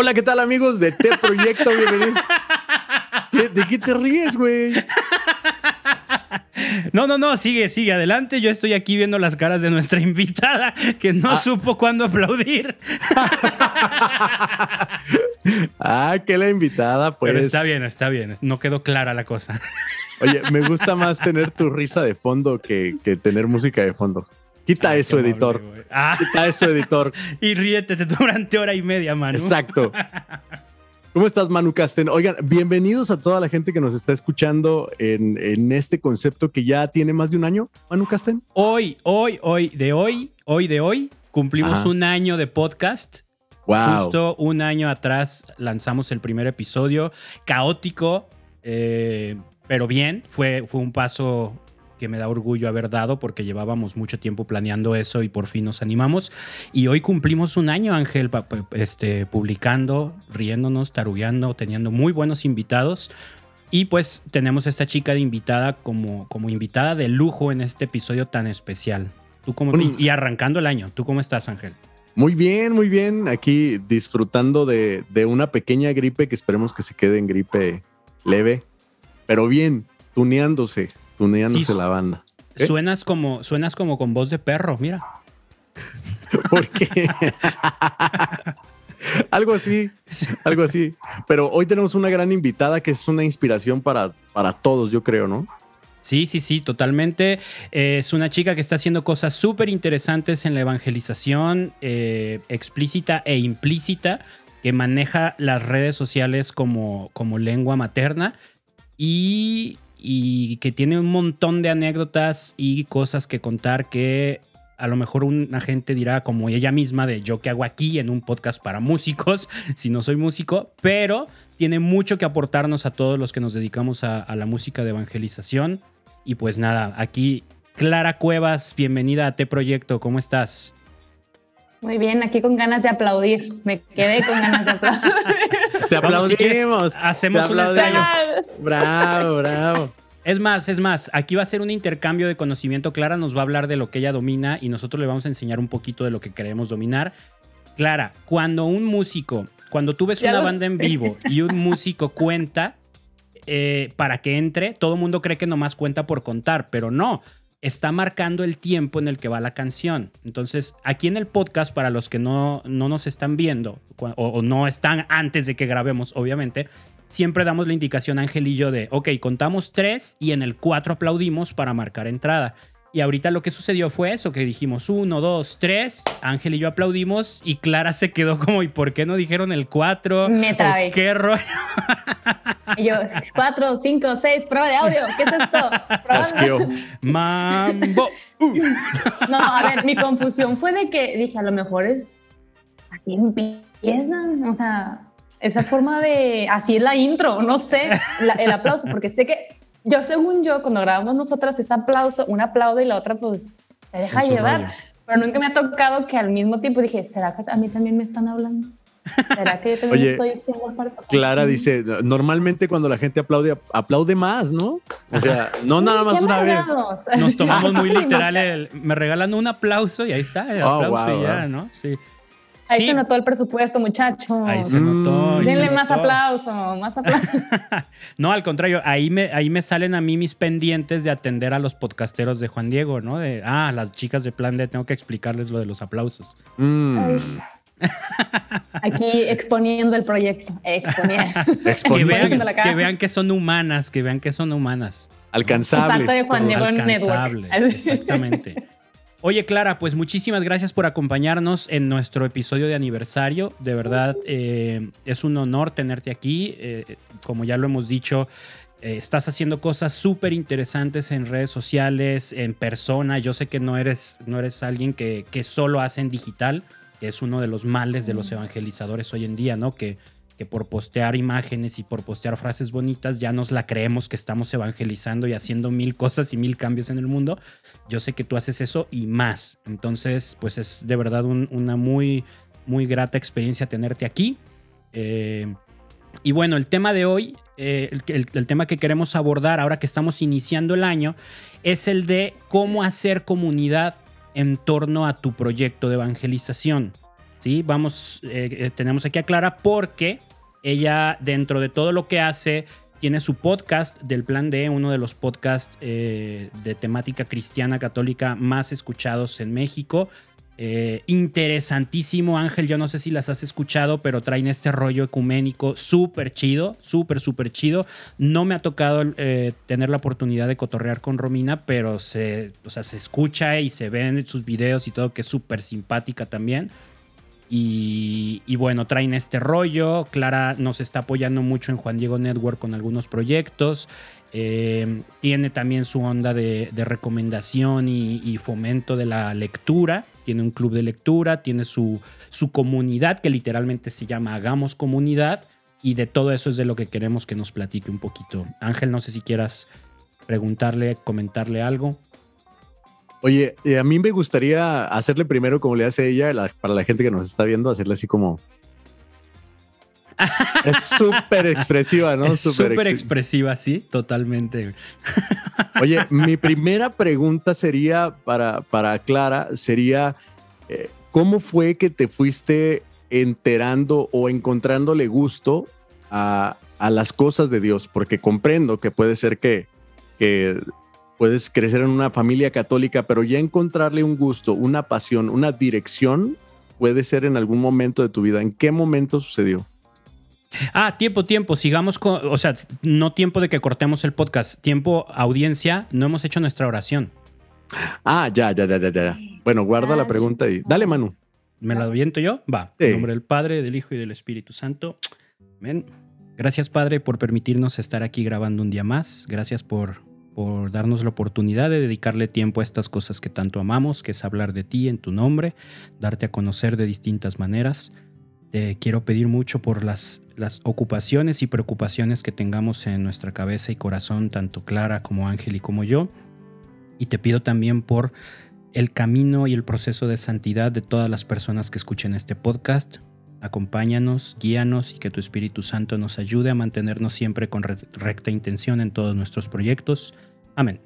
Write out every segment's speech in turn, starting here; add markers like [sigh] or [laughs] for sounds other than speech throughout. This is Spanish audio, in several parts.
Hola, ¿qué tal amigos de T Proyecto? Bienvenidos. ¿De qué te ríes, güey? No, no, no, sigue, sigue, adelante. Yo estoy aquí viendo las caras de nuestra [laughs] invitada que no ah. supo cuándo aplaudir. ah, que la invitada, pues. Pero está bien, está bien. No quedó clara la cosa. Oye, me gusta más tener tu risa de fondo que, tener música de fondo. Quita eso, editor. Ah. Quita eso, editor. [laughs] y ríete durante hora y media, Manu. Exacto. [laughs] ¿Cómo estás, Manu Casten? Oigan, bienvenidos a toda la gente que nos está escuchando en, este concepto que ya tiene más de un año, Manu Casten. Hoy, hoy, hoy, de hoy, hoy de hoy, cumplimos un año de podcast. Wow. Justo un año atrás lanzamos el primer episodio, caótico, eh, pero bien, fue, fue un paso que me da orgullo haber dado porque llevábamos mucho tiempo planeando eso y por fin nos animamos. Y hoy cumplimos un año, Ángel, este, publicando, riéndonos, tarugueando, teniendo muy buenos invitados. Y pues tenemos a esta chica de invitada como, como invitada de lujo en este episodio tan especial. ¿Tú cómo, y, arrancando el año, ¿tú cómo estás, Ángel? Muy bien, muy bien. Aquí disfrutando de, de una pequeña gripe que esperemos que se quede en gripe leve, pero bien, tuneándose tuneándose la banda. ¿Eh? Suenas como, suenas como con voz de perro, mira. [laughs] ¿Por qué? [laughs] algo así, algo así. Pero hoy tenemos una gran invitada que es una inspiración para, para todos, yo creo, ¿no? Sí, sí, sí, totalmente. es una chica que está haciendo cosas súper interesantes en la evangelización eh, explícita e implícita, que maneja las redes sociales como, como lengua materna. Y y que tiene un montón de anécdotas y cosas que contar que a lo mejor una gente dirá como ella misma de yo que hago aquí en un podcast para músicos, [laughs] si no soy músico, pero tiene mucho que aportarnos a todos los que nos dedicamos a, la música de evangelización. Y pues nada, aquí Clara Cuevas, bienvenida a T Proyecto, ¿cómo estás? Muy bien, aquí con ganas de aplaudir. Me quedé con ganas de aplaudir. [laughs] Te aplaudimos. hacemos un ensayo. Bravo, bravo. Es más, es más, aquí va a ser un intercambio de conocimiento. Clara nos va a hablar de lo que ella domina y nosotros le vamos a enseñar un poquito de lo que queremos dominar. Clara, cuando un músico, cuando tú ves una banda en vivo y un músico cuenta eh, para que entre, todo el mundo cree que nomás cuenta por contar, pero no está marcando el tiempo en el que va la canción. Entonces, aquí en el podcast, para los que no, no nos están viendo o, no están antes de que grabemos, obviamente, siempre damos la indicación, yo, de, ok, contamos tres y en el cuatro aplaudimos para marcar entrada. Y ahorita lo que sucedió fue eso, que dijimos uno, dos, tres, Ángel y yo aplaudimos y Clara se quedó como, ¿y por qué no dijeron el cuatro? Me trabé. ¿Qué rollo? Y yo, cuatro, cinco, seis, prueba de audio, ¿qué es esto? Mambo. [laughs] No, a ver, mi confusión fue de que dije, a lo mejor es, aquí empiezan, o sea, esa forma de, así es la intro, no sé, el aplauso, porque sé que yo, según yo, cuando grabamos nosotras, ese aplauso, un aplaude y la otra, pues, te deja llevar. Pero nunca me ha tocado que al mismo tiempo dije, ¿será que a mí también me están hablando? ¿Será que yo también estoy diciendo Clara dice, normalmente cuando la gente aplaude, aplaude más, ¿no? O sea, no nada más una vez. Nos tomamos [laughs] muy literal el, me regalan un aplauso y ahí está, el oh, aplauso y ya, ¿no? Sí. Ahí se notó el presupuesto, muchachos. Ahí se notó. Denle más aplauso, más aplauso. [laughs] no, al contrario, ahí me, ahí me salen a mí mis pendientes de atender a los podcasteros de Juan Diego, ¿no? De, ah, las chicas de Plan D, tengo que explicarles lo de los aplausos. Mm. [laughs] Aquí exponiendo el proyecto. Exponiendo. [laughs] que, vean, que, vean, que son humanas, que vean que son humanas. Alcanzables. de Juan Diego Alcanzables, exactamente. Oye, Clara, pues muchísimas gracias por acompañarnos en nuestro episodio de aniversario. De verdad, eh, es un honor tenerte aquí. Eh, como ya lo hemos dicho, eh, estás haciendo cosas súper interesantes en redes sociales, en persona. Yo sé que no eres, no eres alguien que, que solo hace en digital, que es uno de los males de los evangelizadores hoy en día, ¿no? Que que por postear imágenes y por postear frases bonitas ya nos la creemos que estamos evangelizando y haciendo mil cosas y mil cambios en el mundo. Yo sé que tú haces eso y más. Entonces, pues es de verdad una muy, muy grata experiencia tenerte aquí. Eh, y bueno, el tema de hoy, eh, el, tema que queremos abordar ahora que estamos iniciando el año, es el de cómo hacer comunidad en torno a tu proyecto de evangelización. ¿sí? Vamos, eh, tenemos aquí a Clara porque ella, dentro de todo lo que hace, tiene su podcast del Plan D, uno de los podcasts eh, de temática cristiana católica más escuchados en México. Eh, interesantísimo, Ángel. Yo no sé si las has escuchado, pero traen este rollo ecuménico súper chido, súper, súper chido. No me ha tocado eh, tener la oportunidad de cotorrear con Romina, pero se, o sea, se escucha y se ven sus videos y todo, que es súper simpática también. Y, bueno, traen este rollo. Clara nos está apoyando mucho en Juan Diego Network con algunos proyectos. Eh, tiene también su onda de, de recomendación y, y, fomento de la lectura. Tiene un club de lectura, tiene su, su comunidad que literalmente se llama Hagamos Comunidad. Y de todo eso es de lo que queremos que nos platique un poquito. Ángel, no sé si quieras preguntarle, comentarle algo. Oye, eh, a mí me gustaría hacerle primero como le hace ella, la, para la gente que nos está viendo, hacerle así como... [laughs] es súper expresiva, ¿no? Súper ex expresiva, sí, totalmente. [laughs] Oye, mi primera pregunta sería para, para Clara, sería, eh, ¿cómo fue que te fuiste enterando o encontrándole gusto a, a las cosas de Dios? Porque comprendo que puede ser que, que puedes crecer en una familia católica, pero ya encontrarle un gusto, una pasión, una dirección, puede ser en algún momento de tu vida. ¿En qué momento sucedió? Ah, tiempo, tiempo. Sigamos con, o sea, no tiempo de que cortemos el podcast. Tiempo, audiencia, no hemos hecho nuestra oración. Ah, ya, ya, ya, ya, ya. Bueno, guarda la pregunta y dale, Manu. ¿Me la aviento yo? Va. Sí. En nombre del Padre, del Hijo y del Espíritu Santo. Amén. Gracias, Padre, por permitirnos estar aquí grabando un día más. Gracias por por darnos la oportunidad de dedicarle tiempo a estas cosas que tanto amamos, que es hablar de ti en tu nombre, darte a conocer de distintas maneras. Te quiero pedir mucho por las, las ocupaciones y preocupaciones que tengamos en nuestra cabeza y corazón, tanto Clara como Ángel y como yo. Y te pido también por el camino y el proceso de santidad de todas las personas que escuchen este podcast. Acompáñanos, guíanos y que tu Espíritu Santo nos ayude a mantenernos siempre con recta intención en todos nuestros proyectos. Amén.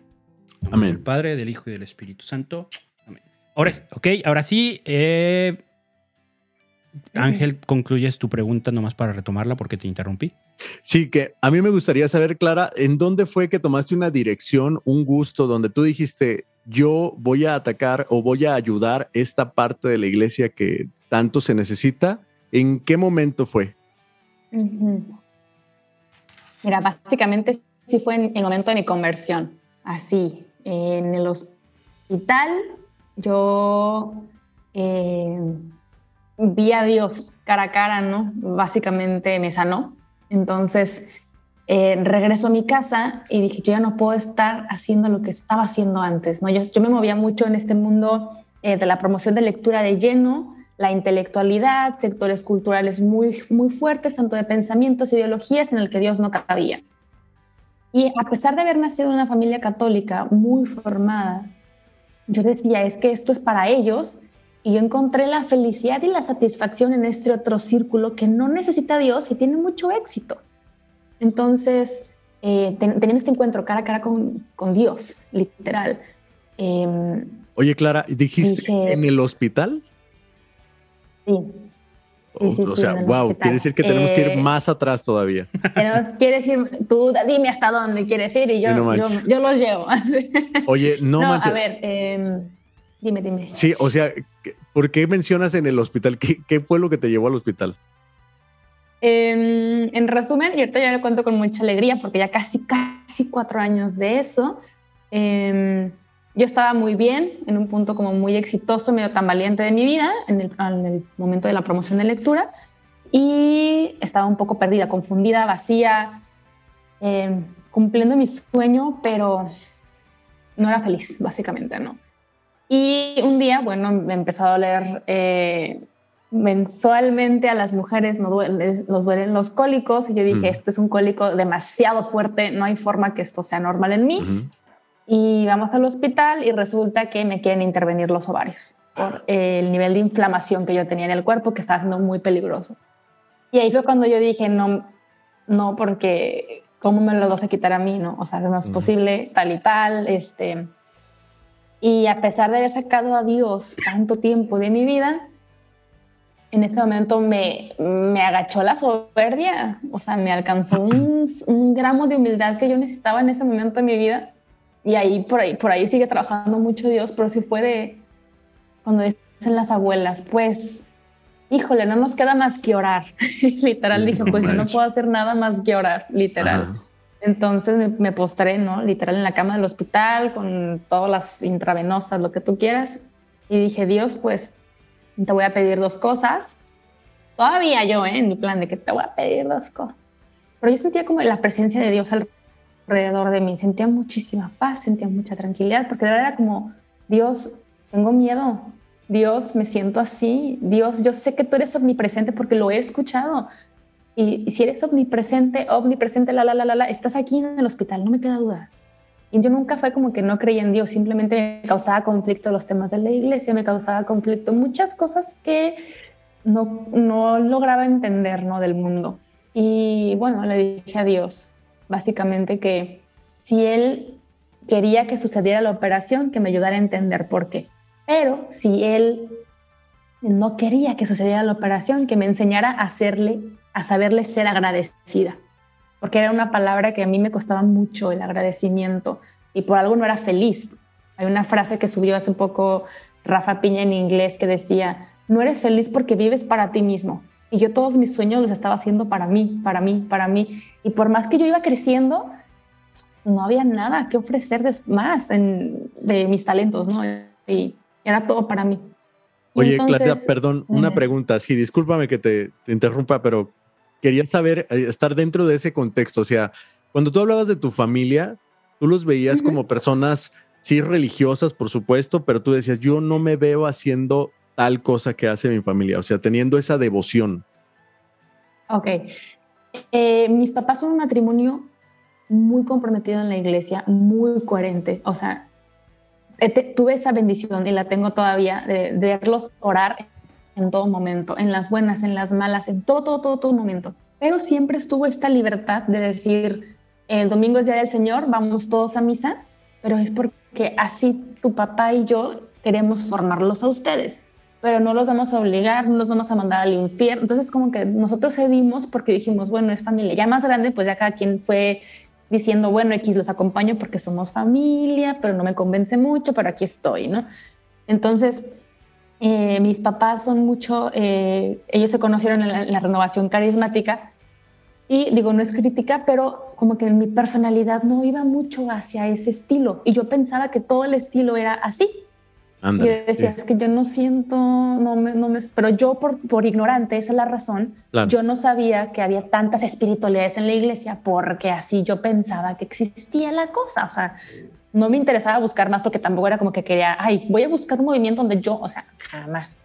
Amén. Del Padre, del Hijo y del Espíritu Santo. Amén. Ahora, ok, ahora sí. Eh, Ángel, concluyes tu pregunta nomás para retomarla porque te interrumpí. Sí, que a mí me gustaría saber, Clara, ¿en dónde fue que tomaste una dirección, un gusto, donde tú dijiste, yo voy a atacar o voy a ayudar esta parte de la iglesia que tanto se necesita? ¿En qué momento fue? Mira, básicamente sí fue en el momento de mi conversión. Así, en el hospital yo eh, vi a Dios cara a cara, ¿no? Básicamente me sanó. Entonces eh, regreso a mi casa y dije, yo ya no puedo estar haciendo lo que estaba haciendo antes, ¿no? Yo, yo me movía mucho en este mundo eh, de la promoción de lectura de lleno, la intelectualidad, sectores culturales muy, muy fuertes, tanto de pensamientos, ideologías en el que Dios no cabía. Y a pesar de haber nacido en una familia católica muy formada, yo decía, es que esto es para ellos, y yo encontré la felicidad y la satisfacción en este otro círculo que no necesita a Dios y tiene mucho éxito. Entonces, eh, ten, teniendo este encuentro cara a cara con, con Dios, literal. Eh, Oye, Clara, ¿dijiste dije, en el hospital? Sí. O, sí, sí, o sea, wow, hospital. quiere decir que tenemos eh, que ir eh, más atrás todavía. Tenemos, quiere decir, tú dime hasta dónde quieres ir y yo, no yo, yo, los llevo. [laughs] Oye, no, no manches. A ver, eh, dime, dime. Sí, o sea, ¿por qué mencionas en el hospital? ¿Qué, qué fue lo que te llevó al hospital? Eh, en resumen, y ahorita ya lo cuento con mucha alegría porque ya casi, casi cuatro años de eso. Yo estaba muy bien, en un punto como muy exitoso, medio tan valiente de mi vida, en el, en el momento de la promoción de lectura, y estaba un poco perdida, confundida, vacía, eh, cumpliendo mi sueño, pero no era feliz, básicamente, ¿no? Y un día, bueno, me empezó a doler eh, mensualmente a las mujeres nos duelen, nos duelen los cólicos y yo dije, mm. este es un cólico demasiado fuerte, no hay forma que esto sea normal en mí. Mm -hmm y vamos al hospital y resulta que me quieren intervenir los ovarios por el nivel de inflamación que yo tenía en el cuerpo que estaba siendo muy peligroso. Y ahí fue cuando yo dije, no, no, porque ¿cómo me lo vas a quitar a mí? No, o sea, no es posible, tal y tal. Este. Y a pesar de haber sacado a Dios tanto tiempo de mi vida, en ese momento me, me agachó la soberbia, o sea, me alcanzó un, un, gramo de humildad que yo necesitaba en ese momento de mi vida. Y ahí por ahí, por ahí sigue trabajando mucho Dios, pero sí fue de cuando dicen las abuelas, pues, híjole, no nos queda más que orar. [laughs] literal dije, pues yo no puedo hacer nada más que orar, literal. Entonces me, me, postré, ¿no? Literal en la cama del hospital con todas las intravenosas, lo que tú quieras. Y dije, Dios, pues te voy a pedir dos cosas. Todavía yo, ¿eh? en mi plan de que te voy a pedir dos cosas. Pero yo sentía como la presencia de Dios alrededor de mí. Sentía muchísima paz, sentía mucha tranquilidad, porque de verdad era como, Dios, tengo miedo. Dios, me siento así. Dios, yo sé que tú eres omnipresente porque lo he escuchado. Y, si eres omnipresente, omnipresente, la, la, la, la, la, estás aquí en el hospital, no me queda duda. Y yo nunca fue como que no creía en Dios, simplemente me causaba conflicto los temas de la iglesia, me causaba conflicto muchas cosas que no, no lograba entender ¿no? del mundo. Y bueno, le dije a Dios, básicamente, que si Él quería que sucediera la operación, que me ayudara a entender por qué. Pero si Él no quería que sucediera la operación, que me enseñara a hacerle, a saberle ser agradecida porque era una palabra que a mí me costaba mucho el agradecimiento y por algo no era feliz. Hay una frase que subió hace poco Rafa Piña en inglés que decía, no eres feliz porque vives para ti mismo. Y yo todos mis sueños los estaba haciendo para mí, para mí, para mí. Y por más que yo iba creciendo, no había nada que ofrecer más en, de mis talentos, ¿no? Y era todo para mí. Oye, Claudia, perdón, una pregunta. Sí, discúlpame que te, te interrumpa, pero quería saber, eh, estar dentro de ese contexto. O sea, cuando tú hablabas de tu familia, tú los veías como personas, sí, religiosas, por supuesto, pero tú decías, yo no me veo haciendo tal cosa que hace mi familia, o sea, teniendo esa devoción. Ok. Eh, mis papás son un matrimonio muy comprometido en la iglesia, muy coherente. O sea, tuve esa bendición y la tengo todavía de, de verlos orar en todo momento, en las buenas, en las malas, en todo, todo, todo, todo momento. Pero siempre estuvo esta libertad de decir, el domingo es Día del Señor, vamos todos a misa, pero es porque así tu papá y yo queremos formarlos a ustedes, pero no los vamos a obligar, no los vamos a mandar al infierno. Entonces como que nosotros cedimos porque dijimos, bueno, es familia. Ya más grande, pues ya cada quien fue diciendo, bueno, X los acompaño porque somos familia, pero no me convence mucho, pero aquí estoy, ¿no? Entonces, eh, mis papás son mucho, eh, ellos se conocieron en la, renovación carismática y digo, no es crítica, pero como que mi personalidad no iba mucho hacia ese estilo y yo pensaba que todo el estilo era así. Y yo decía, es que yo no siento, no me, no me, pero yo por, por ignorante, esa es la razón, yo no sabía que había tantas espiritualidades en la iglesia porque así yo pensaba que existía la cosa, o sea, no me interesaba buscar más porque tampoco era como que quería, ay, voy a buscar un movimiento donde yo, o sea, jamás.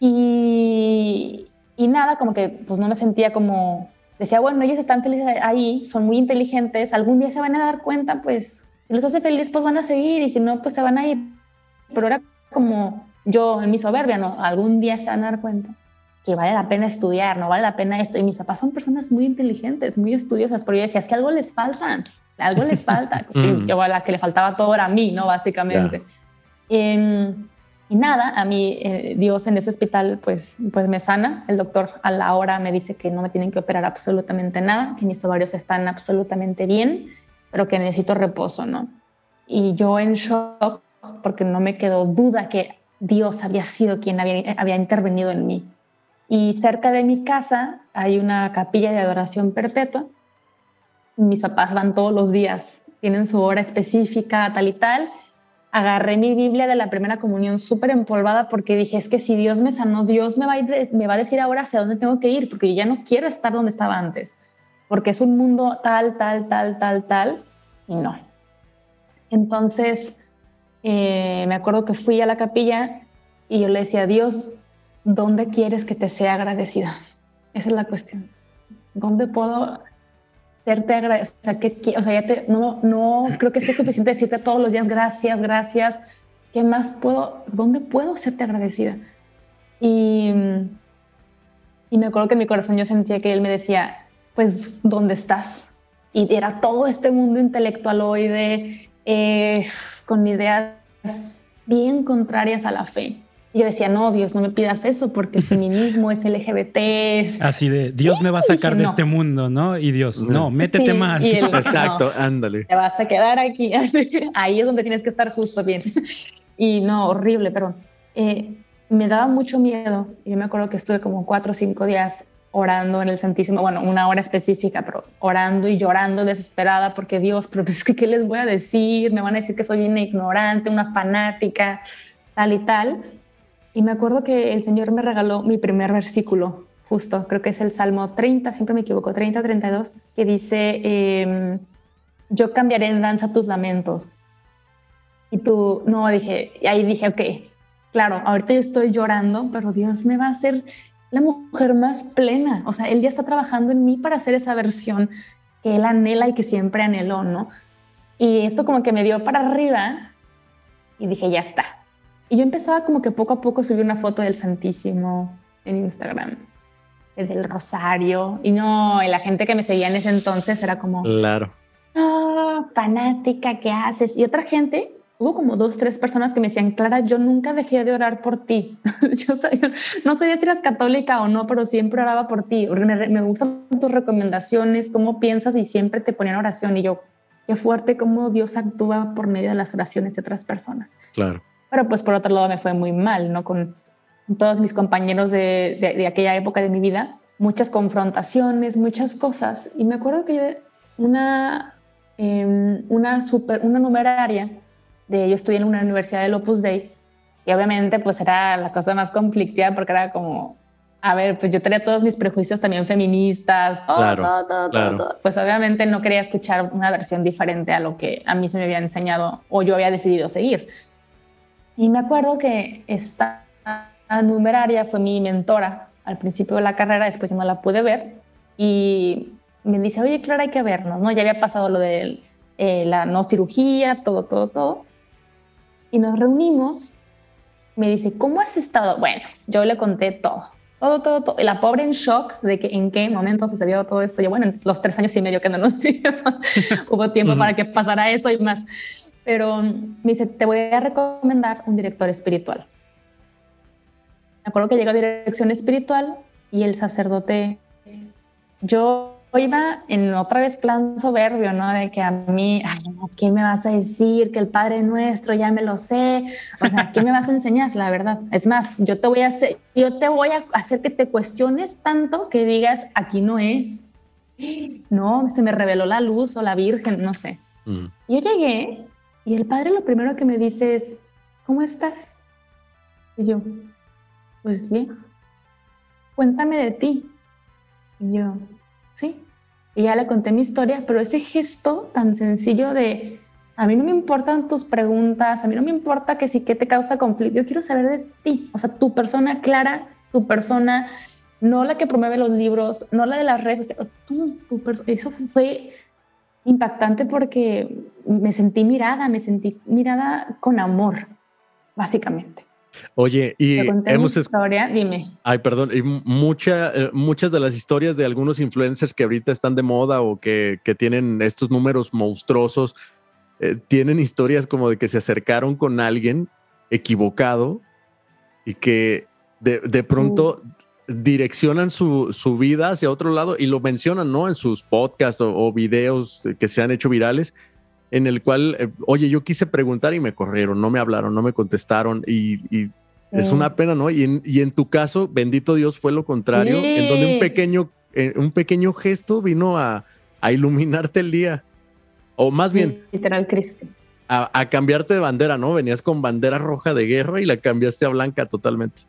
Y, y nada, como que pues no me sentía como, decía, bueno, ellos están felices ahí, son muy inteligentes, algún día se van a dar cuenta, pues si los hace felices, pues van a seguir y si no, pues se van a ir. Pero era como yo en mi soberbia, ¿no? Algún día se van a dar cuenta que vale la pena estudiar, no vale la pena esto. Y mis papás son personas muy inteligentes, muy estudiosas, pero yo decía, es que algo les falta algo les falta. [laughs] yo a la que le faltaba todo era a mí, ¿no? Básicamente. Em, y nada, a mí eh, Dios en ese hospital pues, pues me sana. El doctor a la hora me dice que no me tienen que operar absolutamente nada, que mis ovarios están absolutamente bien, pero que necesito reposo, ¿no? Y yo en shock, porque no me quedó duda que Dios había sido quien había, intervenido en mí. Y cerca de mi casa hay una capilla de adoración perpetua mis papás van todos los días, tienen su hora específica, tal y tal. Agarré mi Biblia de la primera comunión súper empolvada porque dije, es que si Dios me sanó, Dios me va, a me va a decir ahora hacia dónde tengo que ir, porque yo ya no quiero estar donde estaba antes, porque es un mundo tal, tal, tal, tal, tal, y no. Entonces, eh, me acuerdo que fui a la capilla y yo le decía, Dios, ¿dónde quieres que te sea agradecida? Esa es la cuestión. ¿Dónde puedo serte agradecida, o sea, o sea, ya te, no, no creo que sea suficiente decirte todos los días gracias, gracias, ¿qué más puedo, dónde puedo serte agradecida? Y, y me acuerdo que en mi corazón yo sentía que él me decía, pues, ¿dónde estás? Y era todo este mundo intelectualoide, eh, con ideas bien contrarias a la fe. Y yo decía, no, Dios, no me pidas eso porque el [laughs] feminismo es LGBT. Así de, Dios me va a sacar de este mundo, ¿no? Y Dios, no, métete más. Exacto, ándale. Te vas a quedar aquí. [laughs] Así, ahí es donde tienes que estar justo bien. Y no, horrible, pero eh, me daba mucho miedo. Yo me acuerdo que estuve como cuatro o cinco días orando en el Santísimo, bueno, una hora específica, pero orando y llorando desesperada porque Dios, pero es que, [laughs] ¿qué les voy a decir? Me van a decir que soy una ignorante, una fanática, tal y tal. Y me acuerdo que el Señor me regaló mi primer versículo, justo, creo que es el Salmo 30, siempre me equivoco, 30, 32, que dice, em, yo cambiaré en danza tus lamentos. Y tú, no, dije, y ahí dije, ok, claro, ahorita yo estoy llorando, pero Dios me va a hacer la mujer más plena. O sea, Él ya está trabajando en mí para hacer esa versión que Él anhela y que siempre anheló, ¿no? Y esto como que me dio para arriba y dije, ya está, y yo empezaba como que poco a poco subir una foto del Santísimo en Instagram, el del Rosario. Y no, la gente que me seguía en ese entonces era como... Claro. Ah, fanática, ¿qué haces? Y otra gente, hubo como dos, tres personas que me decían, Clara, yo nunca dejé de orar por ti. [laughs] yo, no sé si eras católica o no, pero siempre oraba por ti. Me, me gustan tus recomendaciones, cómo piensas y siempre te ponían oración. Y yo, qué fuerte cómo Dios actúa por medio de las oraciones de otras personas. Claro pero pues por otro lado me fue muy mal, ¿no? Con todos mis compañeros de, de, aquella época de mi vida, muchas confrontaciones, muchas cosas. Y me acuerdo que una, eh, una, super, una numeraria, de, yo estudié en una universidad del Opus Dei, y obviamente pues era la cosa más conflictiva porque era como, a ver, pues yo tenía todos mis prejuicios también feministas, todo, todo, todo, todo, Pues obviamente no quería escuchar una versión diferente a lo que a mí se me había enseñado o yo había decidido seguir. Y me acuerdo que esta numeraria fue mi mentora al principio de la carrera, después yo no la pude ver, y me dice, oye, Clara, hay que vernos, ¿no? Ya había pasado lo de eh, la no cirugía, todo, todo, todo. Y nos reunimos, me dice, ¿cómo has estado? Bueno, yo le conté todo, todo, todo, todo. Y la pobre en shock de que en qué momento sucedió todo esto. Yo, bueno, en los tres años y medio que no nos [laughs] vimos, hubo tiempo para que pasara eso y más pero me dice, te voy a recomendar un director espiritual. Me acuerdo que llegó a dirección espiritual y el sacerdote, yo iba en otra vez plan soberbio, ¿no? De que a mí, ¿qué me vas a decir? Que el Padre Nuestro ya me lo sé. O sea, ¿qué me vas a enseñar? La verdad. Es más, yo te voy a hacer, yo te voy a hacer que te cuestiones tanto que digas, aquí no es. No, se me reveló la luz o la Virgen, no sé. Mm. Yo llegué y el padre lo primero que me dice es, ¿cómo estás? Y yo, pues bien, cuéntame de ti. Y yo. Y ya le conté mi historia, pero ese gesto tan sencillo de, a mí no me importan tus preguntas, a mí no me importa que sí que te causa conflicto, yo quiero saber de ti, o sea, tu persona clara, tu persona, no la que promueve los libros, no la de las redes sociales, tú, tu eso fue impactante porque me sentí mirada, me sentí mirada con amor, básicamente. Oye, y hemos historia, dime. Ay, perdón, y mucha, eh, muchas de las historias de algunos influencers que ahorita están de moda o que, que tienen estos números monstruosos, eh, tienen historias como de que se acercaron con alguien equivocado y que de, de pronto uh direccionan su, su, vida hacia otro lado y lo mencionan, ¿no? En sus podcasts o, videos que se han hecho virales, en el cual, eh, oye, yo quise preguntar y me corrieron, no me hablaron, no me contestaron y, es una pena, ¿no? Y en, y en, tu caso, bendito Dios, fue lo contrario, en donde un pequeño, eh, un pequeño gesto vino a, a, iluminarte el día. O más bien... Literal, Cristo. A, a cambiarte de bandera, ¿no? Venías con bandera roja de guerra y la cambiaste a blanca totalmente.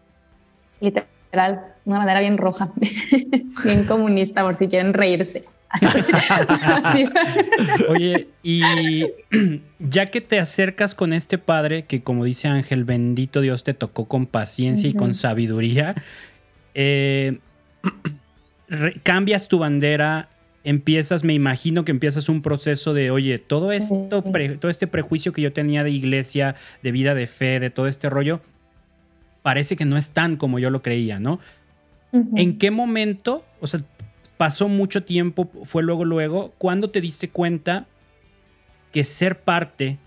Literal una manera bien roja, [laughs] bien comunista, por si quieren reírse. [laughs] Oye, y [clears throat] ya que te acercas con este padre, que como dice Ángel, bendito Dios te tocó con paciencia y con sabiduría, eh, [clears throat] cambias tu bandera, empiezas, me imagino que empiezas un proceso de, oye, todo esto, todo este prejuicio que yo tenía de iglesia, de vida de fe, de todo este rollo, parece que no es tan como yo lo creía, ¿no? ¿En qué momento, o sea, pasó mucho tiempo, fue luego, luego, cuando te diste cuenta que ser parte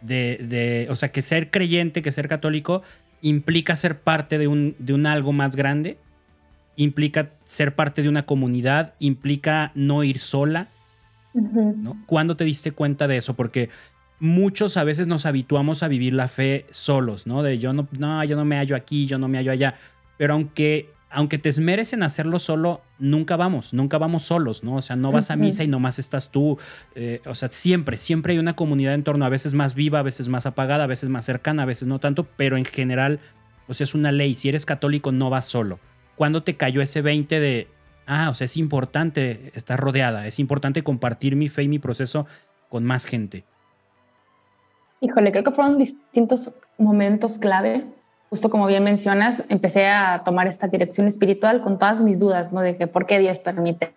de, o sea, que ser creyente, que ser católico, implica ser parte de un, de un algo más grande, implica ser parte de una comunidad, implica no ir sola. ¿no? ¿Cuándo te diste cuenta de eso? Porque muchos a veces nos habituamos a vivir la fe solos, ¿no? De yo no, no, yo no me hallo aquí, yo no me hallo allá. Pero aunque, aunque te esmeres en hacerlo solo, nunca vamos, nunca vamos solos, ¿no? O sea, no vas a misa y nomás estás tú. Eh, o sea, siempre, siempre hay una comunidad en torno, a veces más viva, a veces más apagada, a veces más cercana, a veces no tanto, pero en general, o sea, es una ley. Si eres católico, no vas solo. ¿Cuándo te cayó ese 20 de, ah, o sea, es importante estar rodeada, es importante compartir mi fe y mi proceso con más gente? Híjole, creo que fueron distintos momentos clave. Justo como bien mencionas, empecé a tomar esta dirección espiritual con todas mis dudas, ¿no? De que por qué Dios permite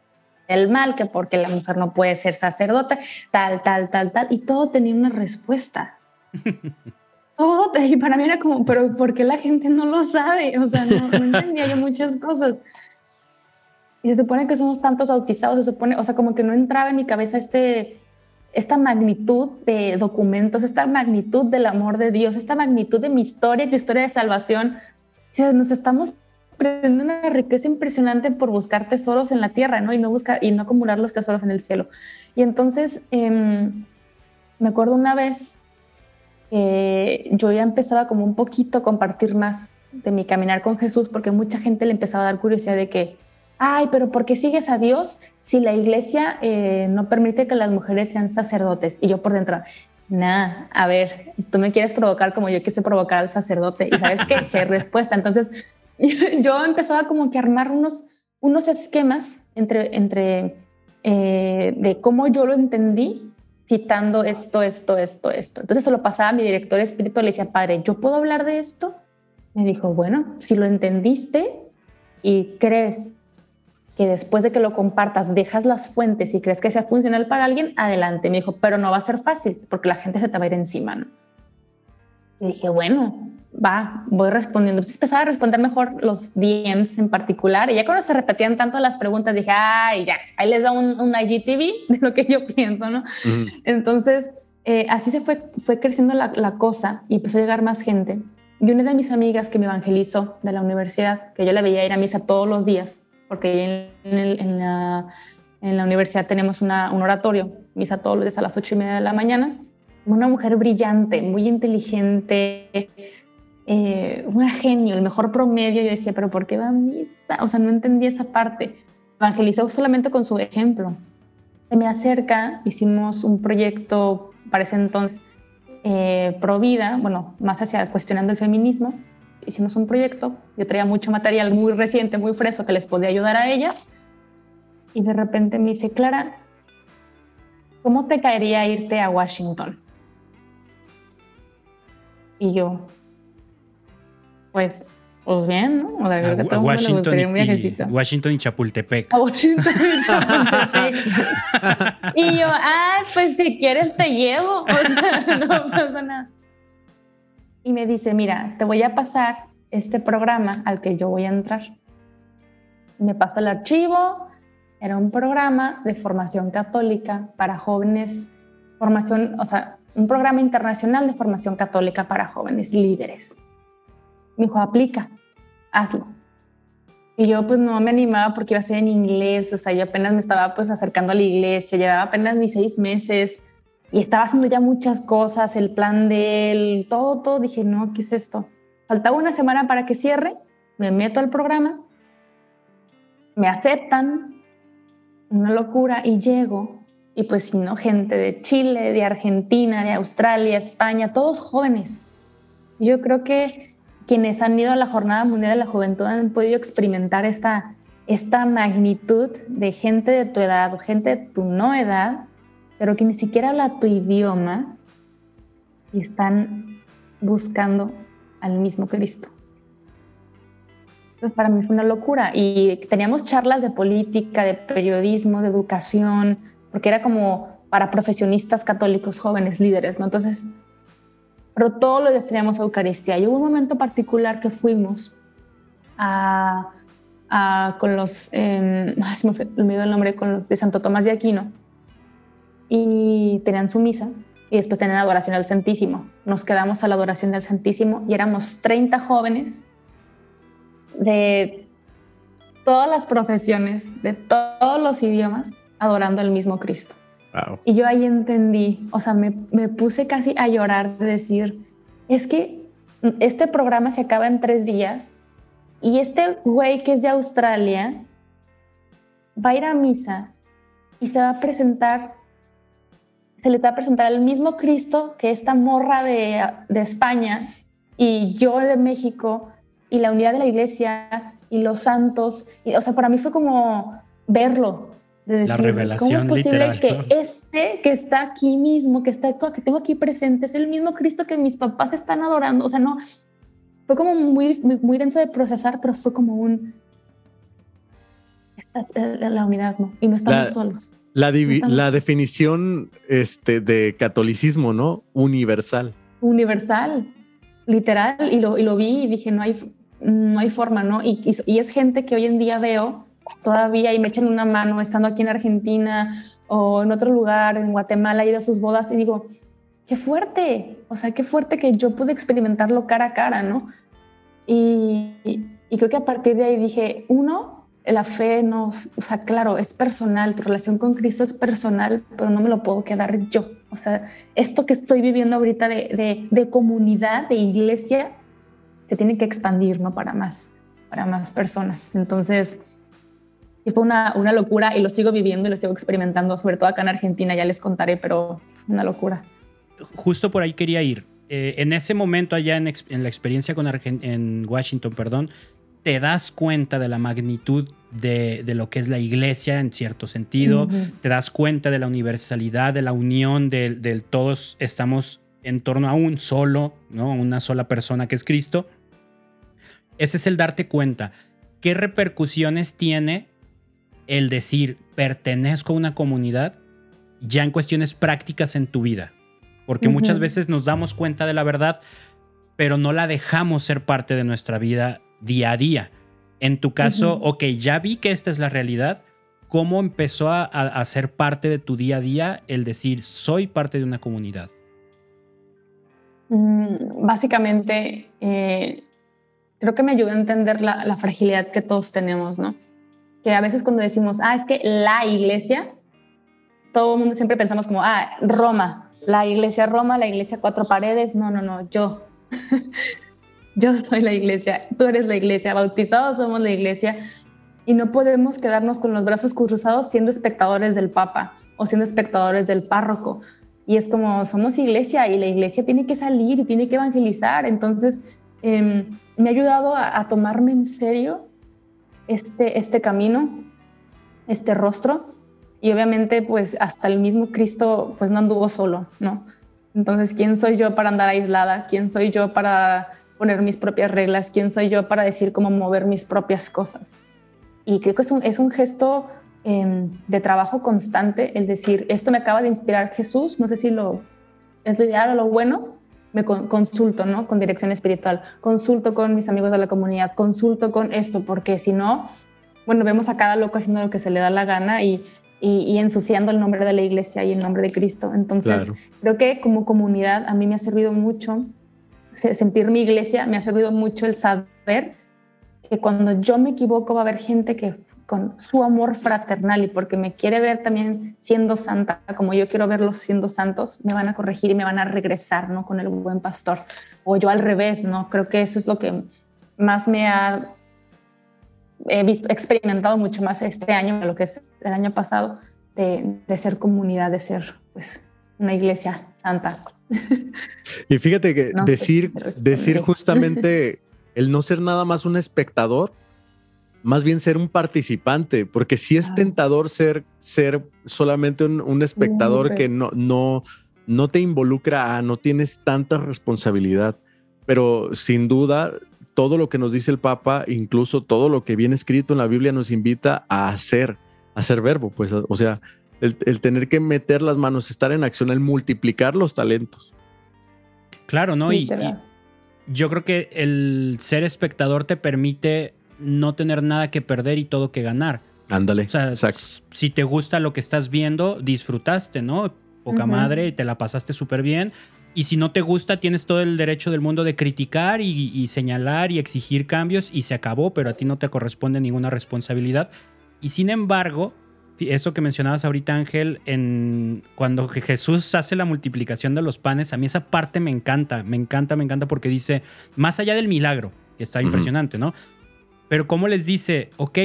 el mal, que por qué la mujer no puede ser sacerdote, tal, tal, tal, tal. Y todo tenía una respuesta. [laughs] todo, y para mí era como, pero ¿por qué la gente no lo sabe? O sea, no, no [laughs] entendía yo muchas cosas. Y se supone que somos tantos bautizados, se supone, o sea, como que no entraba en mi cabeza este esta magnitud de documentos, esta magnitud del amor de Dios, esta magnitud de mi historia, tu historia de salvación. O sea, nos estamos perdiendo una riqueza impresionante por buscar tesoros en la tierra, ¿no? Y no buscar y no acumular los tesoros en el cielo. Y entonces em, me acuerdo una vez que yo ya empezaba como un poquito a compartir más de mi caminar con Jesús, porque mucha gente le empezaba a dar curiosidad de que, ay, pero ¿por qué sigues a Dios si la iglesia eh, no permite que las mujeres sean sacerdotes? Y yo por dentro, nada, a ver, tú me quieres provocar como yo quise provocar al sacerdote. Y sabes qué, si hay respuesta. Entonces [laughs] yo empezaba como que a armar unos, unos esquemas entre, entre eh, de cómo yo lo entendí citando esto, esto, esto, esto. Entonces se lo pasaba a mi director espiritual le decía, padre, ¿yo puedo hablar de esto? Me dijo, bueno, si lo entendiste y crees que después de que lo compartas dejas las fuentes y crees que sea funcional para alguien, adelante. Me dijo, pero no va a ser fácil porque la gente se te va a ir encima, ¿no? Y dije, bueno, va, voy respondiendo. Entonces empezaba a responder mejor los DMs en particular. Y ya cuando se repetían tanto las preguntas, dije, ay, ya, ahí les da un, un IGTV [laughs] de lo que yo pienso, ¿no? Entonces, eh, así se fue, fue creciendo la, la, cosa y empezó a llegar más gente. Y una de mis amigas que me evangelizó de la universidad, que yo la veía ir a misa todos los días, porque en, la, universidad tenemos un oratorio, misa todos los días a las ocho y media de la mañana. Una mujer brillante, muy inteligente, eh, un genio, el mejor promedio. Yo decía, pero ¿por qué va a misa? O sea, no entendía esa parte. Evangelizó solamente con su ejemplo. Se me acerca, hicimos un proyecto para ese entonces eh, pro vida, bueno, más hacia cuestionando el feminismo hicimos un proyecto, yo traía mucho material muy reciente, muy fresco que les podía ayudar a ellas. Y de repente me dice, Clara, ¿cómo te caería irte a Washington? Y yo, pues, pues bien, ¿no? O sea, a, a Washington, y, Washington y Chapultepec. A Washington y Chapultepec. [laughs] y yo, ah, pues si quieres te llevo. O sea, [laughs] no pasa nada y me dice, mira, te voy a pasar este programa al que yo voy a entrar. Me pasa el archivo, era un programa de formación católica para jóvenes, formación, o sea, un programa internacional de formación católica para jóvenes líderes. Me dijo, aplica, hazlo. Y yo pues no me animaba porque iba a ser en inglés, o sea, yo apenas me estaba pues acercando a la iglesia, llevaba apenas mis seis meses, y estaba haciendo ya muchas cosas, el plan de él, todo, todo. Dije, no, ¿qué es esto? Faltaba una semana para que cierre, me meto al programa, me aceptan, una locura, y llego. Y pues, si no, gente de Chile, de Argentina, de Australia, España, todos jóvenes. Yo creo que quienes han ido a la Jornada Mundial de la Juventud han podido experimentar esta, esta magnitud de gente de tu edad o gente de tu no edad pero que ni siquiera habla tu idioma y están buscando al mismo Cristo. Entonces para mí fue una locura y teníamos charlas de política, de periodismo, de educación, porque era como para profesionistas católicos jóvenes, líderes, ¿no? Entonces, pero todo lo destinábamos a Eucaristía. Y hubo un momento particular que fuimos a, con los, [laughs] eh, se me olvidó el nombre, con los de Santo Tomás de Aquino, y tenían su misa y después tenían adoración al Santísimo. Nos quedamos a la adoración del Santísimo y éramos 30 jóvenes de todas las profesiones, de todos los idiomas, adorando al mismo Cristo. Y yo ahí entendí, o sea, me, me puse casi a llorar de decir, es que este programa se acaba en tres días y este güey que es de Australia va a ir a misa y se va a presentar, se le va a presentar al mismo Cristo que esta morra de, de España y yo de México y la unidad de la iglesia y los santos. Y, o sea, para mí fue como verlo, de decir, la revelación ¿cómo es posible literal, que ¿no? este que está aquí mismo, que, está, que tengo aquí presente, es el mismo Cristo que mis papás están adorando? O sea, no, fue como muy, muy, muy denso de procesar, pero fue como un... La, la unidad, ¿no? Y no estamos La- solos. La, la definición este, de catolicismo, ¿no? Universal. Universal, literal, y lo, y lo vi y dije, no hay, no hay forma, ¿no? Y, y, y es gente que hoy en día veo todavía y me echan una mano estando aquí en Argentina o en otro lugar, en Guatemala, he ido a sus bodas y digo, qué fuerte, o sea, qué fuerte que yo pude experimentarlo cara a cara, ¿no? Y, y- y creo que a partir de ahí dije, uno, la fe no, o sea, claro, es personal, tu relación con Cristo es personal, pero no me lo puedo quedar yo. O sea, esto que estoy viviendo ahorita de, de, comunidad, de iglesia, se tiene que expandir, ¿no? Para más, para más personas. Entonces, fue una, una locura y lo sigo viviendo y lo sigo experimentando, sobre todo acá en Argentina, ya les contaré, pero una locura. Justo por ahí quería ir. Eh, en ese momento allá en la experiencia con Argen- en Washington, perdón, te das cuenta de la magnitud de, de lo que es la iglesia en cierto sentido, te das cuenta de la universalidad, de la unión, del, del todos estamos en torno a un solo, ¿no? A Una sola persona que es Cristo. Ese es el darte cuenta. ¿Qué repercusiones tiene el decir pertenezco a una comunidad ya en cuestiones prácticas en tu vida? Porque muchas veces nos damos cuenta de la verdad, pero no la dejamos ser parte de nuestra vida día a día. En tu caso, Ujú. ok, ya vi que esta es la realidad. ¿Cómo empezó a, a- a ser parte de tu día a día el decir soy parte de una comunidad? Mm, Básicamente, eh, creo que me ayudó a entender la, la fragilidad que todos tenemos, ¿no? Que a veces cuando decimos, ah, es que la iglesia, todo el mundo siempre pensamos como, ah, Roma, la iglesia Roma, la iglesia cuatro paredes. No, no, no, yo. [laughs] yo soy la iglesia, tú eres la iglesia, bautizados somos la iglesia. Y no podemos quedarnos con los brazos cruzados siendo espectadores del Papa o siendo espectadores del párroco. Y es como, somos iglesia y la iglesia tiene que salir y tiene que evangelizar. Entonces, eh, me ha ayudado a, a, tomarme en serio este, este camino, este rostro. Y obviamente, pues hasta el mismo Cristo, pues no anduvo solo, ¿no? Entonces, ¿quién soy yo para andar aislada? ¿Quién soy yo para poner mis propias reglas? ¿Quién soy yo para decir cómo mover mis propias cosas? Y creo que es un, es un gesto eh, de trabajo constante, el decir, esto me acaba de inspirar Jesús, no sé si lo, es lo ideal o lo bueno, me con, consulto, ¿no? Con dirección espiritual, consulto con mis amigos de la comunidad, consulto con esto, porque si no, bueno, vemos a cada loco haciendo lo que se le da la gana y, y, y ensuciando el nombre de la iglesia y el nombre de Cristo. Entonces, claro. creo que como comunidad a mí me ha servido mucho sentir mi iglesia, me ha servido mucho el saber que cuando yo me equivoco va a haber gente que con su amor fraternal y porque me quiere ver también siendo santa, como yo quiero verlos siendo santos, me van a corregir y me van a regresar, ¿no? Con el buen pastor. O yo al revés, ¿no? Creo que eso es lo que más me ha he visto, experimentado mucho más este año que lo que es el año pasado, de, de ser comunidad, de ser pues una iglesia santa. Y fíjate que no decir, decir justamente el no ser nada más un espectador, más bien ser un participante, porque sí es tentador ser, ser solamente un, un espectador que no, no, no te involucra, no tienes tanta responsabilidad, pero sin duda todo lo que nos dice el Papa, incluso todo lo que viene escrito en la Biblia nos invita a hacer, a hacer verbo, pues, o sea, el, el tener que meter las manos, estar en acción, el multiplicar los talentos. Claro, ¿no? Y, y, yo creo que el ser espectador te permite no tener nada que perder y todo que ganar. Ándale. O sea, exacto. si te gusta lo que estás viendo, disfrutaste, ¿no? poca madre y te la pasaste súper bien. Y si no te gusta, tienes todo el derecho del mundo de criticar y, señalar y exigir cambios y se acabó, pero a ti no te corresponde ninguna responsabilidad. Y sin embargo, eso que mencionabas ahorita, Ángel, en cuando Jesús hace la multiplicación de los panes, a mí esa parte me encanta, me encanta, me encanta porque dice, más allá del milagro, que está impresionante, ¿no? Pero cómo les dice, ok,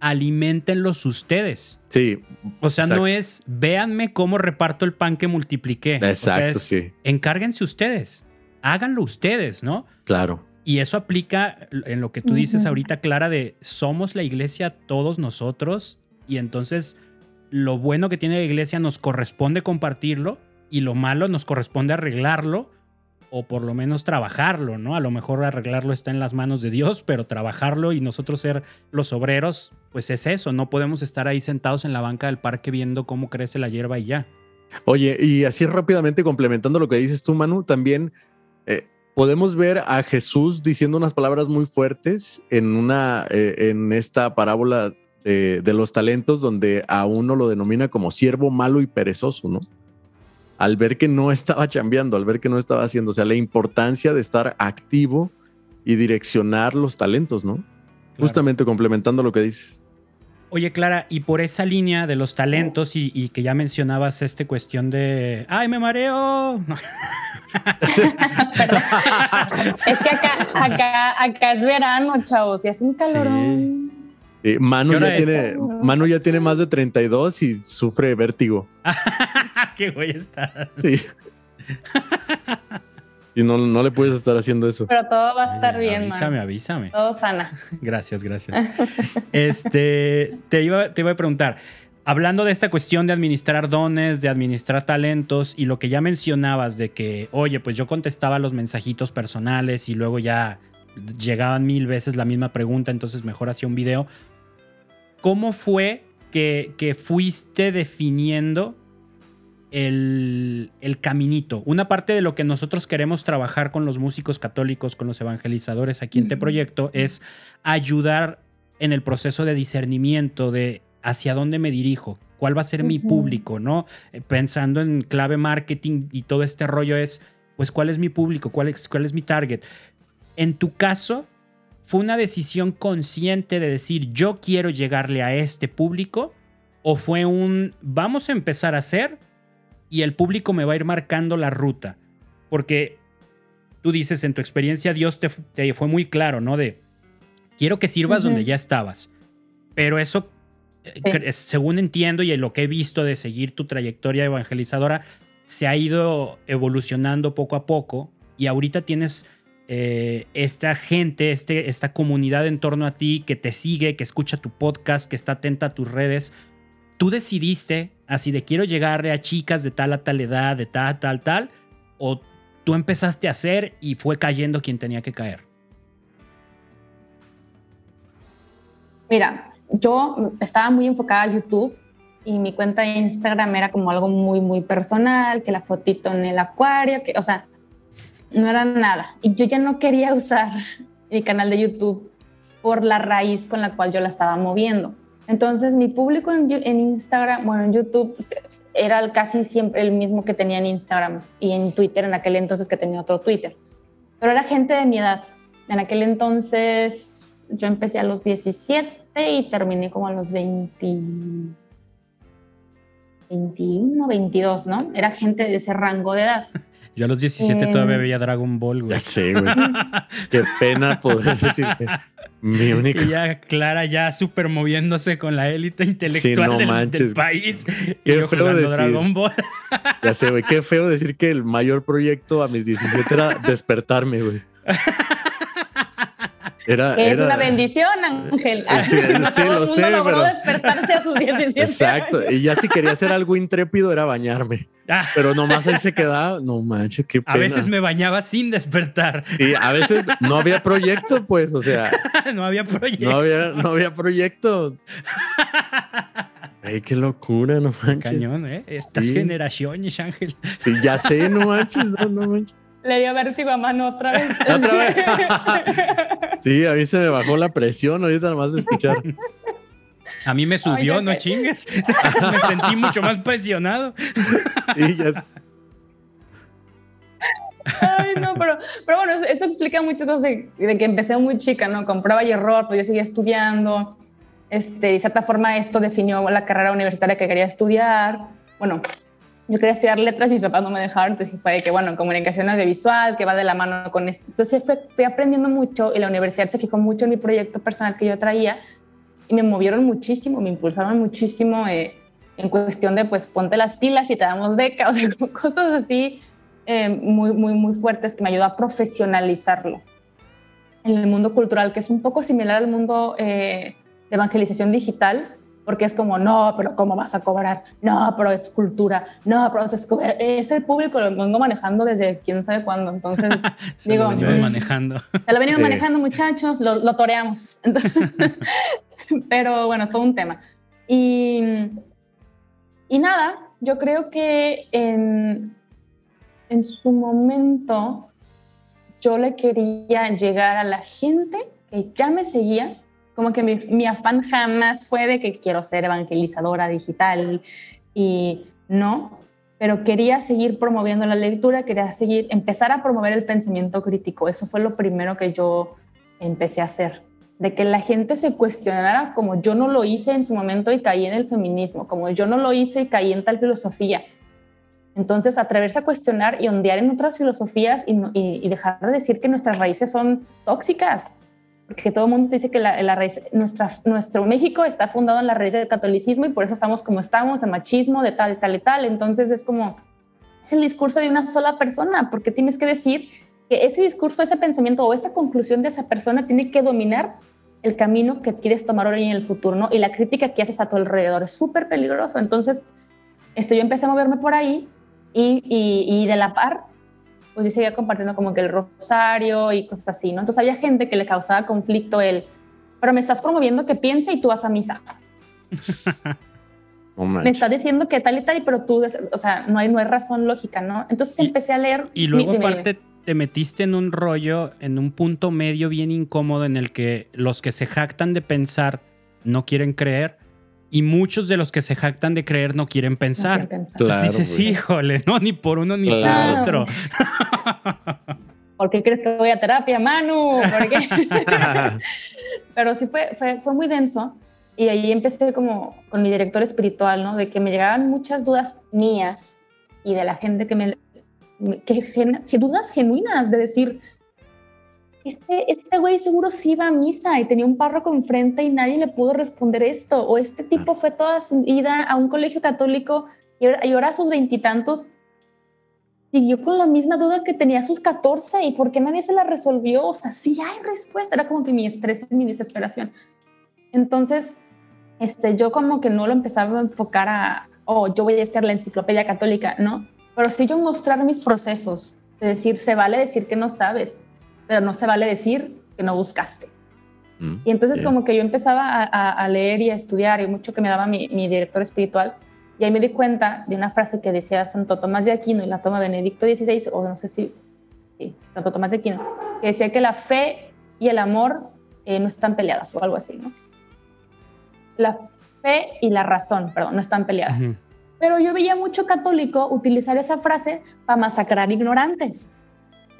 alimentenlos ustedes. Sí. O sea, no es véanme cómo reparto el pan que multipliqué. Exacto, sí. Encárguense ustedes. Háganlo ustedes, ¿no? Claro. Y eso aplica en lo que tú dices ahorita, Clara, de somos la iglesia todos nosotros. Y entonces lo bueno que tiene la iglesia nos corresponde compartirlo y lo malo nos corresponde arreglarlo o por lo menos trabajarlo, ¿no? A lo mejor arreglarlo está en las manos de Dios, pero trabajarlo y nosotros ser los obreros, pues es eso, no podemos estar ahí sentados en la banca del parque viendo cómo crece la hierba y ya. Oye, y así rápidamente complementando lo que dices tú, Manu, también eh, podemos ver a Jesús diciendo unas palabras muy fuertes en una, eh, en esta parábola de, de los talentos, donde a uno lo denomina como siervo malo y perezoso, ¿no? al ver que no [laughs] estaba chambeando, al ver que no estaba haciendo, o sea, la importancia de estar activo y direccionar los talentos, ¿no? Justamente complementando lo que dices. Oye, Clara, y por esa línea de los talentos y, que ya mencionabas esta cuestión de, ¡ay, me mareo! [laughs] es que acá, acá, acá es verano, chavos, y hace un calorón. Manu, ya tiene, Manu ya tiene más de 32 y sufre vértigo. [laughs] Qué güey está. Sí. Y no, no, le puedes estar haciendo eso. Pero todo va a estar bien, Avísame, avísame. Todo sana. [laughs] Gracias, gracias. Este, te iba, te iba a preguntar, hablando de esta cuestión de administrar dones, de administrar talentos y lo que ya mencionabas de que, oye, pues yo contestaba los mensajitos personales y luego ya llegaban mil veces la misma pregunta, entonces mejor hacía un video. ¿Cómo fue que, que fuiste definiendo el, el, caminito? Una parte de lo que nosotros queremos trabajar con los músicos católicos, con los evangelizadores aquí en este proyecto, es ayudar en el proceso de discernimiento de hacia dónde me dirijo, cuál va a ser mi público, ¿no? Eh, pensando en clave marketing y todo este rollo es, pues, ¿cuál es mi público? ¿Cuál es, cuál es mi target? En tu caso, ¿Fue una decisión consciente de decir yo quiero llegarle a este público? ¿O fue un vamos a empezar a hacer y el público me va a ir marcando la ruta? Porque tú dices en tu experiencia Dios te, fue muy claro, ¿no? De quiero que sirvas donde ya estabas. Pero eso, eh, según entiendo y lo que he visto de seguir tu trayectoria evangelizadora, se ha ido evolucionando poco a poco y ahorita tienes eh, esta gente, este, esta comunidad en torno a ti que te sigue, que escucha tu podcast, que está atenta a tus redes, tú decidiste así de quiero llegarle a chicas de tal a tal edad, de tal, tal, tal, o tú empezaste a hacer y fue cayendo quien tenía que caer. Mira, yo estaba muy enfocada a YouTube y mi cuenta de Instagram era como algo muy, muy personal, que la fotito en el acuario, que, o sea, no era nada. Y yo ya no quería [laughs] usar mi canal de YouTube por la raíz con la cual yo la estaba moviendo. Entonces mi público en, Instagram, bueno, en YouTube era casi siempre el mismo que tenía en Instagram y en Twitter en aquel entonces que tenía otro Twitter. Pero era gente de mi edad. En aquel entonces yo empecé a los 17 y terminé como a los 20, 21, 22, ¿no? Era gente de ese rango de edad. Yo a los 17 todavía veía Dragon Ball, güey. Ya sé, güey. Qué pena poder [laughs] decir que mi única. Y ya Clara ya súper moviéndose con la élite intelectual del, país. Qué y feo decir. Dragon Ball. Ya sé, güey. Qué feo decir que el mayor proyecto a mis 17 era despertarme, güey. [laughs] Era, es una bendición, Ángel. [laughs] Sí, [laughs] sí lo sé, pero... despertarse a sus 17 Exacto. Y ya si quería hacer algo intrépido era bañarme. Ah. Pero nomás él se quedaba, no manches, qué pena. A veces me bañaba sin despertar. Y a veces no había proyecto, pues, o sea. [laughs] no había proyecto. No había, no había proyecto. Ay, qué locura, no manches. Cañón, ¿eh? Estas generaciones, Ángel. Sí, ya sé, no manches, no, no manches. Le dio vértigo a mano otra vez. [laughs] ¿Otra vez? [laughs] sí, a mí se me bajó la presión ahorita nomás de escuchar. A mí me subió, no chingues. [laughs] me sentí mucho más presionado. Sí, ya Ay, no, pero, pero bueno, eso, explica mucho de, de, que empecé muy chica, ¿no? Con prueba y error, pues yo seguía estudiando. Este, de cierta forma, esto definió la carrera universitaria que quería estudiar. Bueno, yo quería estudiar letras, mis papás no me dejaron, entonces fue de que, bueno, comunicación audiovisual, que va de la mano con esto. Entonces fui, fui aprendiendo mucho y la universidad se fijó mucho en mi proyecto personal que yo traía y me movieron muchísimo, me impulsaron muchísimo eh, en cuestión de, pues, ponte las pilas y te damos beca, [laughs] o sea, cosas así eh, muy, muy, muy fuertes que me ayudó a profesionalizarlo en el mundo cultural, que es un poco similar al mundo eh, de evangelización digital, porque es como, no, pero ¿cómo vas a cobrar? No, pero es cultura, no, pero es, es el público, lo vengo manejando desde quién sabe cuándo, entonces [laughs] se digo... Lo venimos manejando. Se lo venimos manejando muchachos, lo, lo toreamos. [laughs] pero bueno, todo un tema. Y, y nada, yo creo que en, en su momento yo le quería llegar a la gente que ya me seguía, como que mi, afán jamás fue de que quiero ser evangelizadora digital y no, pero quería seguir promoviendo la lectura, quería seguir, empezar a promover el pensamiento crítico. Eso fue lo primero que yo empecé a hacer, de que la gente se cuestionara como yo no lo hice en su momento y caí en el feminismo, como yo no lo hice y caí en tal filosofía. Entonces, atreverse a cuestionar y ondear en otras filosofías y, dejar de decir que nuestras raíces son tóxicas, porque todo el mundo dice que la, raíz, nuestra, nuestro México está fundado en la raíz del catolicismo y por eso estamos como estamos, de machismo, de tal, tal y tal. Entonces, es como, es el discurso de una sola persona, porque tienes que decir que ese discurso, ese pensamiento o esa conclusión de esa persona tiene que dominar el camino que quieres tomar hoy en el futuro, ¿no? Y la crítica que haces a tu alrededor es súper peligroso. Entonces, este, yo empecé a moverme por ahí y, y, de la par, pues yo seguía compartiendo como que el rosario y cosas así, ¿no? Entonces había gente que le causaba conflicto el, pero me estás promoviendo que piense y tú vas a misa. [laughs] me estás diciendo que tal y tal, pero tú, o sea, no hay, no hay razón lógica, ¿no? Entonces empecé a leer. Y luego aparte te metiste en un rollo, en un punto medio bien incómodo en el que los que se jactan de pensar no quieren creer y muchos de los que se jactan de creer no quieren pensar. Claro, dices, híjole, no, ni por uno ni por otro. ¿Por qué crees que voy a terapia, Manu? [laughs] Pero sí fue, fue, fue muy denso. Y ahí empecé como con mi director espiritual, ¿no? De que me llegaban muchas dudas mías y de la gente que me... Que, que dudas genuinas de decir, este, este güey seguro sí iba a misa y tenía un párroco enfrente y nadie le pudo responder esto, o este tipo fue toda su vida a un colegio católico y ahora, a sus veintitantos siguió con la misma duda que tenía a sus 14 y por qué nadie se la resolvió, o sea, sí hay respuesta, era como que mi estrés y mi desesperación. Entonces, este, yo como que no lo empezaba a enfocar a, oh, yo voy a hacer la enciclopedia católica, no, pero sí yo mostrar mis procesos, de decir, se vale decir que no sabes, pero no se vale decir que no buscaste. Mm, y entonces como que yo empezaba a, leer y a estudiar y mucho que me daba mi, director espiritual, y ahí me di cuenta de una frase que decía Santo Tomás de Aquino y la toma Benedicto XVI, o no sé si, sí, Santo Tomás de Aquino, que decía que la fe y el amor eh, no están peleadas o algo así, ¿no? La fe y la razón, perdón, no están peleadas. Pero yo veía mucho católico utilizar esa frase para masacrar ignorantes.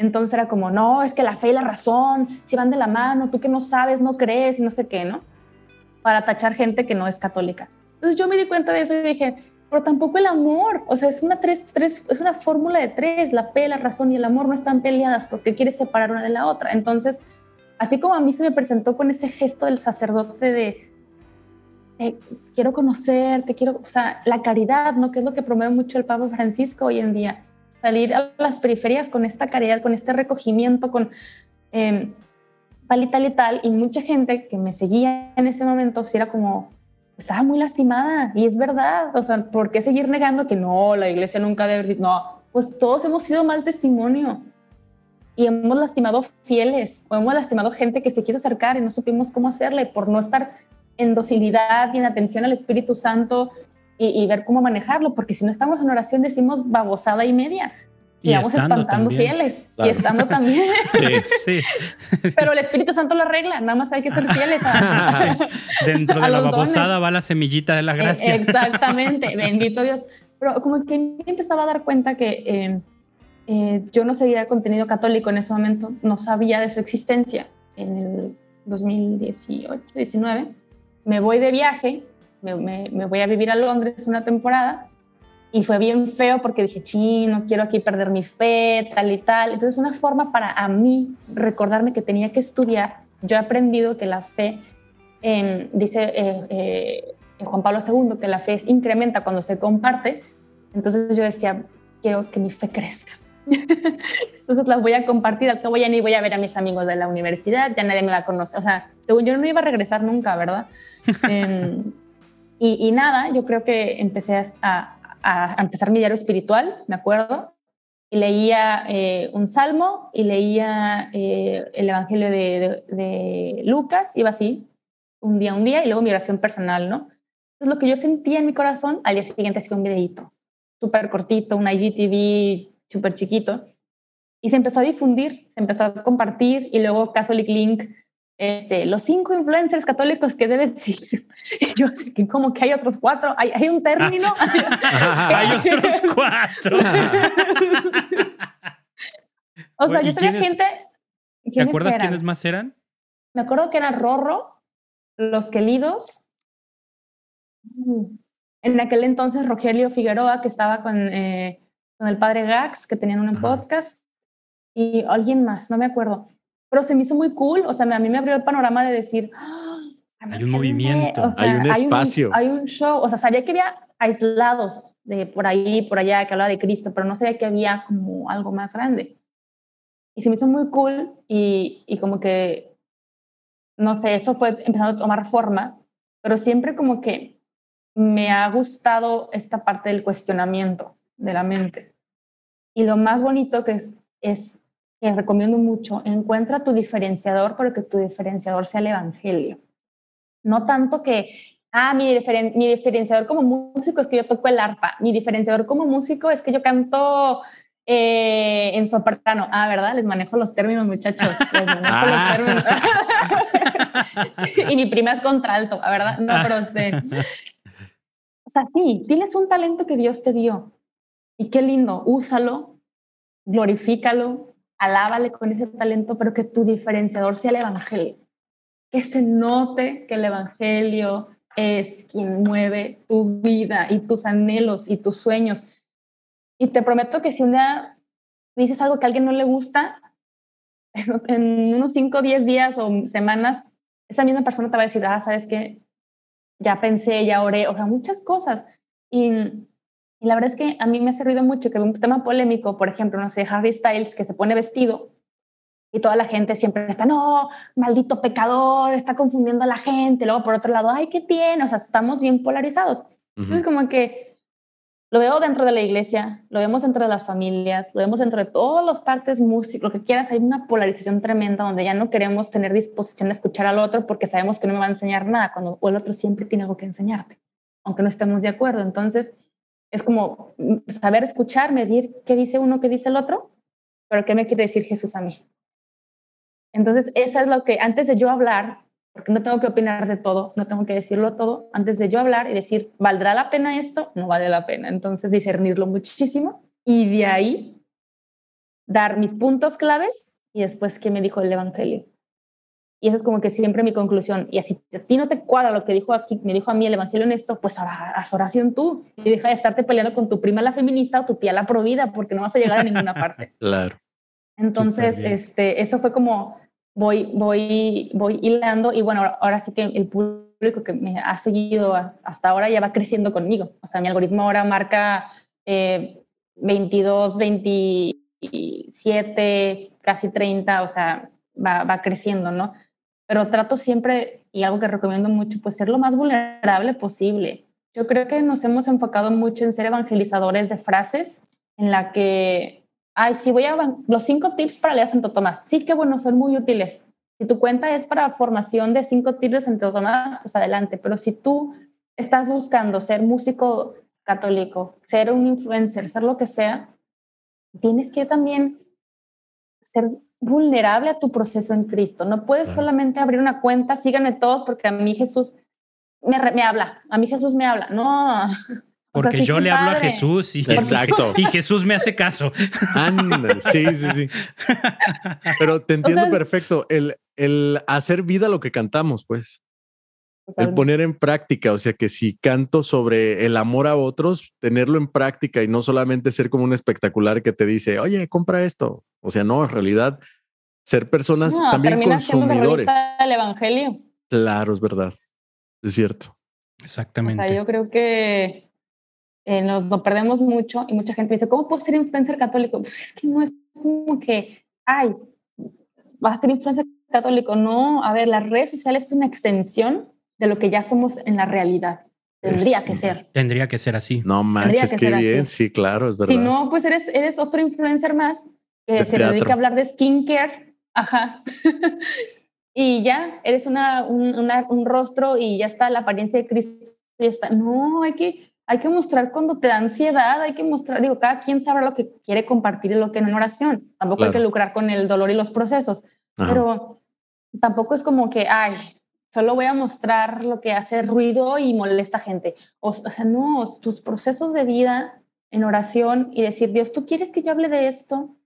Entonces era como, no, es que la fe y la razón, si van de la mano, tú que no sabes, no crees, no sé qué, ¿no? Para tachar gente que no es católica. Entonces yo me di cuenta de eso y dije, pero tampoco el amor, o sea, es una, tres, tres, es una fórmula de tres, la fe, la razón y el amor no están peleadas porque quieres separar una de la otra. Entonces, así como a mí se me presentó con ese gesto del sacerdote de, quiero conocer, te quiero, o sea, la caridad, ¿no? Que es lo que promueve mucho el Papa Francisco hoy en día salir a las periferias con esta caridad, con este recogimiento, con eh, tal y tal y tal. Y mucha gente que me seguía en ese momento, sí era como, estaba muy lastimada. Y es verdad, o sea, ¿por qué seguir negando que no, la iglesia nunca debe... No, pues todos hemos sido mal testimonio. Y hemos lastimado fieles, o hemos lastimado gente que se quiso acercar y no supimos cómo hacerle por no estar en docilidad y en atención al Espíritu Santo y, ver cómo manejarlo, porque si no estamos en oración decimos babosada y media. y, vamos espantando fieles y estando también. [laughs] Sí, Pero el Espíritu Santo lo arregla, nada más hay que ser fieles. [laughs] Dentro de la babosada va la semillita de la eh, gracia. exactamente, [laughs] bendito Dios. Pero como que me empezaba a dar cuenta que eh, eh, yo no seguía contenido católico en ese momento, no sabía de su existencia. En el 2018, 19, me voy de viaje, me, me voy a vivir a Londres una temporada y fue bien feo porque dije, sí, no quiero aquí perder mi fe, tal y tal. Entonces, una forma para a mí recordarme que tenía que estudiar. Yo he aprendido que la fe, em, dice eh, eh, Juan Pablo II, que la fe incrementa cuando se comparte. Entonces yo decía, quiero que mi fe crezca. [laughs] Entonces la voy a compartir, al cabo ya ni voy a ver a mis amigos de la universidad, ya nadie me va a conocer. O sea, según yo no iba a regresar nunca, ¿verdad? [laughs] Em, y, nada, yo creo que empecé a, empezar mi diario espiritual, me acuerdo, y leía eh, un salmo y leía eh, el Evangelio de, Lucas, iba así, un día, un día, y luego mi oración personal, ¿no? Entonces lo que yo sentía en mi corazón, al día siguiente hacía un videito, súper cortito, un IGTV súper chiquito, y se empezó a difundir, se empezó a compartir, y luego Catholic Link este, los cinco influencers católicos que debes seguir. [laughs] Yo sé que como que hay otros cuatro, hay, hay un término. [laughs] hay otros cuatro. [laughs] o sea, yo tenía gente... ¿Te acuerdas quiénes más eran? Me acuerdo que eran Rorro, Los Quelidos, en aquel entonces Rogelio Figueroa, que estaba con, eh, con el padre Gax, que tenían un podcast, y alguien más, no me acuerdo pero se me hizo muy cool, o sea, a mí me abrió el panorama de decir, ¡Ah! hay un movimiento, hay un espacio. Hay un, show, o sea, sabía que había aislados de por ahí, por allá, que hablaba de Cristo, pero no sabía que había como algo más grande. Y se me hizo muy cool y, y como que, no sé, eso fue empezando a tomar forma, pero siempre como que me ha gustado esta parte del cuestionamiento de la mente. Y lo más bonito que es, es que recomiendo mucho, encuentra tu diferenciador, pero que tu diferenciador sea el Evangelio. No tanto que, ah, mi, mi diferenciador como músico es que yo toco el arpa, mi diferenciador como músico es que yo canto eh, en soprano. Ah, ¿verdad? Les manejo los términos, muchachos. [laughs] Les manejo los ah. términos. [laughs] y mi prima es contralto, ¿verdad? No, pero sé. O sea, sí, tienes un talento que Dios te dio. Y qué lindo, úsalo, glorifícalo, alábale con ese talento, pero que tu diferenciador sea el Evangelio. Que se note que el Evangelio es quien mueve tu vida y tus anhelos y tus sueños. Y te prometo que si un día dices algo que a alguien no le gusta, [laughs] en unos 5 o 10 días o semanas, esa misma persona te va a decir, ah, sabes que ya pensé, ya oré, o sea, muchas cosas. Y y la verdad es que a mí me ha servido mucho que un tema polémico, por ejemplo, no sé, Harry Styles, que se pone vestido y toda la gente siempre está, no, maldito pecador, está confundiendo a la gente. Luego, por otro lado, ay, ¿qué tiene? O sea, estamos bien polarizados. Entonces, como que lo veo dentro de la iglesia, lo vemos dentro de las familias, lo vemos dentro de todas las partes músicas, lo que quieras, hay una polarización tremenda donde ya no queremos tener disposición a escuchar al otro porque sabemos que no me va a enseñar nada, cuando el otro siempre tiene algo que enseñarte, aunque no estemos de acuerdo. Entonces, es como saber escuchar, medir qué dice uno, qué dice el otro, pero qué me quiere decir Jesús a mí. Entonces, eso es lo que antes de yo hablar, porque no tengo que opinar de todo, no tengo que decirlo todo, antes de yo hablar y decir, ¿valdrá la pena esto? No vale la pena. Entonces, discernirlo muchísimo y de ahí dar mis puntos claves y después qué me dijo el Evangelio. Y eso es como que siempre mi conclusión. Y así a ti no te cuadra lo que dijo aquí, me dijo a mí el Evangelio en esto, pues ahora haz oración tú y deja de estarte peleando con tu prima la feminista o tu tía la provida porque no vas a llegar a ninguna parte. [laughs] claro. Entonces, este, eso fue como voy, voy, voy hilando y bueno, ahora sí que el público que me ha seguido hasta ahora ya va creciendo conmigo. O sea, mi algoritmo ahora marca 22, eh, 27, casi 30, o sea, va, va creciendo, ¿no? Pero trato siempre, y algo que recomiendo mucho, pues ser lo más vulnerable posible. Yo creo que nos hemos enfocado mucho en ser evangelizadores de frases en la que, ay, sí, voy a los cinco tips para leer Santo Tomás. Sí que bueno, son muy útiles. Si tu cuenta es para formación de cinco tips de Santo Tomás, pues adelante. Pero si tú estás buscando ser músico católico, ser un influencer, ser lo que sea, tienes que también ser vulnerable a tu proceso en Cristo. No puedes solamente abrir una cuenta, síganme todos porque a mí Jesús me, me habla, a mí Jesús me habla. No. [laughs] Porque yo le hablo a Jesús y, Exacto. y Jesús me hace caso. [laughs] sí, sí, sí. Pero te entiendo perfecto. El, el hacer vida lo que cantamos, pues. El poner en práctica, o sea que si canto sobre el amor a otros, tenerlo en práctica y no solamente ser como un espectacular que te dice, oye, compra esto. O sea, no, en realidad, ser personas también consumidores. del evangelio. Claro, es verdad. Es cierto. Exactamente. O sea, yo creo que eh, nos, perdemos mucho y mucha gente dice, ¿cómo puedo ser influencer católico? Pues es que no es como que, ay, vas a ser influencer católico. No, a ver, las redes sociales es una extensión de lo que ya somos en la realidad. Tendría que ser. Tendría que ser así. No manches, qué bien. Sí, claro, es verdad. Si no, pues eres, eres otro influencer más que se dedica a hablar de skincare. Ajá. [laughs] y ya, eres una, un, un rostro y ya está la apariencia de Cristo. Y está. No, hay que, hay que mostrar cuando te da ansiedad, hay que mostrar, digo, cada quien sabe lo que quiere compartir y lo que no en oración. Tampoco hay que lucrar con el dolor y los procesos. Pero tampoco es como que, ay, solo voy a mostrar lo que hace ruido y molesta a gente. O, sea, no, tus procesos de vida en oración y decir, Dios, ¿tú quieres que yo hable de esto?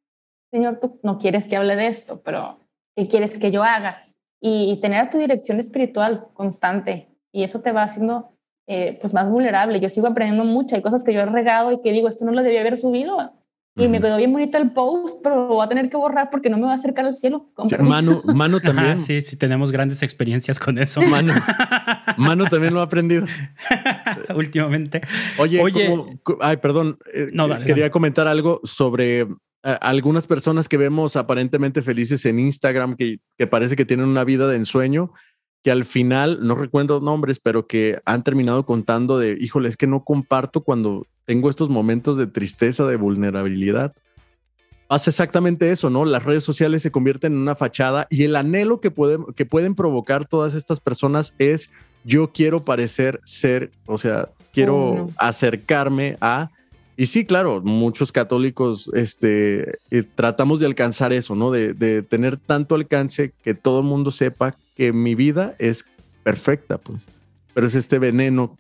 Señor, tú no quieres que hable de esto, pero ¿qué quieres que yo haga? Y, tener a tu dirección espiritual constante. Y eso te va haciendo eh, pues más vulnerable. Yo sigo aprendiendo mucho. Hay cosas que yo he regado y que digo, esto no lo debía haber subido. Y me quedó bien bonito el post, pero lo voy a tener que borrar porque no me va a acercar al cielo. Mano, Mano también. sí, sí, tenemos grandes experiencias con eso. Mano, Mano también lo ha aprendido. [laughs] Últimamente. Oye, Oye ay, perdón. Eh, no, quería comentar algo sobre algunas personas que vemos aparentemente felices en Instagram, que, que parece que tienen una vida de ensueño que al final, no recuerdo nombres, pero que han terminado contando de, híjole, es que no comparto cuando tengo estos momentos de tristeza, de vulnerabilidad. Hace exactamente eso, ¿no? Las redes sociales se convierten en una fachada y el anhelo que pueden, que pueden provocar todas estas personas es yo quiero parecer ser, o sea, quiero oh, acercarme a... Y sí, claro, muchos católicos este, eh, tratamos de alcanzar eso, ¿no? De, de tener tanto alcance que todo el mundo sepa que mi vida es perfecta, pues. Pero es este veneno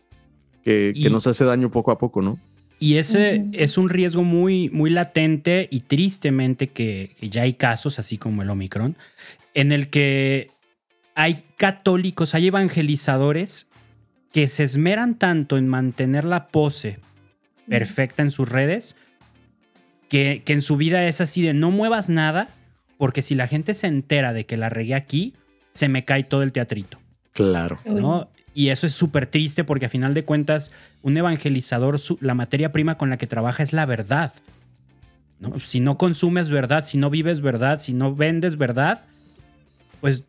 que, nos hace daño poco a poco, ¿no? Y ese es un riesgo muy, muy latente y tristemente que, ya hay casos, así como el Omicron, en el que hay católicos, hay evangelizadores que se esmeran tanto en mantener la pose perfecta en sus redes, que, que en su vida es así de no muevas nada, porque si la gente se entera de que la regué aquí, se me cae todo el teatrito. Claro. ¿no? Y eso es súper triste porque a final de cuentas, un evangelizador, la materia prima con la que trabaja es la verdad. ¿no? Si no consumes verdad, si no vives verdad, si no vendes verdad, pues,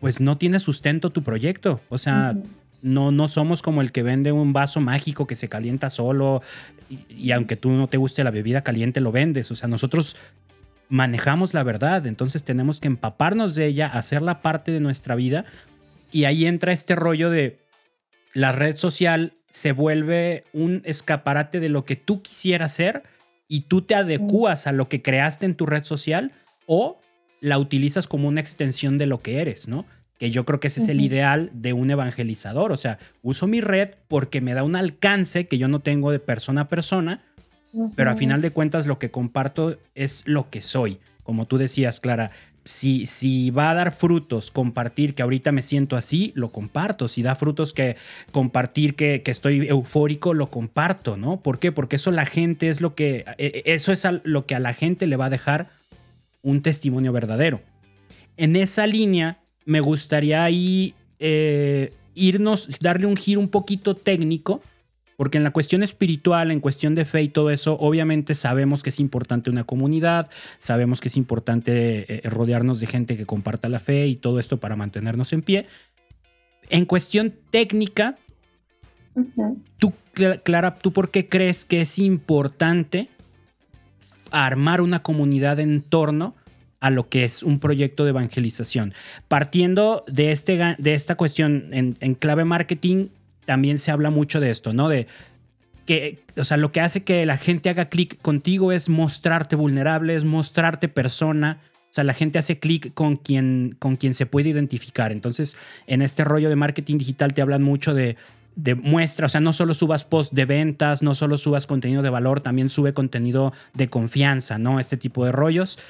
pues no tiene sustento tu proyecto. O sea, no, no somos como el que vende un vaso mágico que se calienta solo y, y, aunque tú no te guste la bebida caliente, lo vendes. O sea, nosotros manejamos la verdad, entonces tenemos que empaparnos de ella, hacerla parte de nuestra vida y ahí entra este rollo de la red social se vuelve un escaparate de lo que tú quisieras ser y tú te adecuas a lo que creaste en tu red social o la utilizas como una extensión de lo que eres, ¿no? Que yo creo que ese es el ideal de un evangelizador. O sea, uso mi red porque me da un alcance que yo no tengo de persona a persona pero a final de cuentas lo que comparto es lo que soy. Como tú decías, Clara, si, si va a dar frutos compartir que ahorita me siento así, lo comparto. Si da frutos que compartir que, estoy eufórico, lo comparto, ¿no? ¿Por qué? Porque eso la gente es lo que, e, e, eso es lo que a la gente le va a dejar un testimonio verdadero. En esa línea, me gustaría ahí eh, irnos, darle un giro un poquito técnico porque en la cuestión espiritual, en cuestión de fe y todo eso, obviamente sabemos que es importante una comunidad, sabemos que es importante eh, rodearnos de gente que comparta la fe y todo esto para mantenernos en pie. En cuestión técnica, tú, Clara, ¿tú por qué crees que es importante armar una comunidad en torno a lo que es un proyecto de evangelización? Partiendo de, este, de esta cuestión en clave marketing, también se habla mucho de esto, ¿no? De que, o sea, lo que hace que la gente haga clic contigo es mostrarte vulnerable, es mostrarte persona. O sea, la gente hace clic con quien, con quien se puede identificar. Entonces, en este rollo de marketing digital te hablan mucho de, de muestra, o sea, no solo subas post de ventas, no solo subas contenido de valor, también sube contenido de confianza, ¿no? Este tipo de rollos.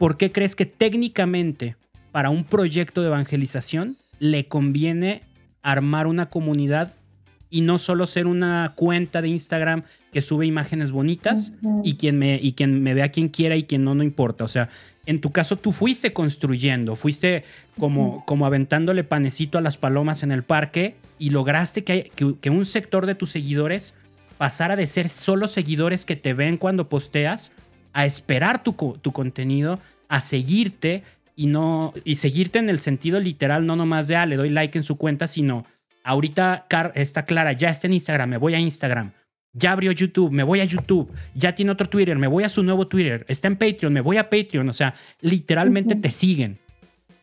¿Por qué crees que técnicamente para un proyecto de evangelización le conviene armar una comunidad y no solo ser una cuenta de Instagram que sube imágenes bonitas y, quien me, y quien me vea quien quiera y quien no, no importa. O sea, en tu caso tú fuiste construyendo, fuiste como, como aventándole panecito a las palomas en el parque y lograste que, que, un sector de tus seguidores pasara de ser solo seguidores que te ven cuando posteas a esperar tu, tu contenido, a seguirte y no y seguirte en el sentido literal, no nomás de ah, le doy like en su cuenta, sino Ahorita está Clara, ya está en Instagram, me voy a Instagram. Ya abrió YouTube, me voy a YouTube. Ya tiene otro Twitter, me voy a su nuevo Twitter. Está en Patreon, me voy a Patreon. O sea, literalmente te siguen.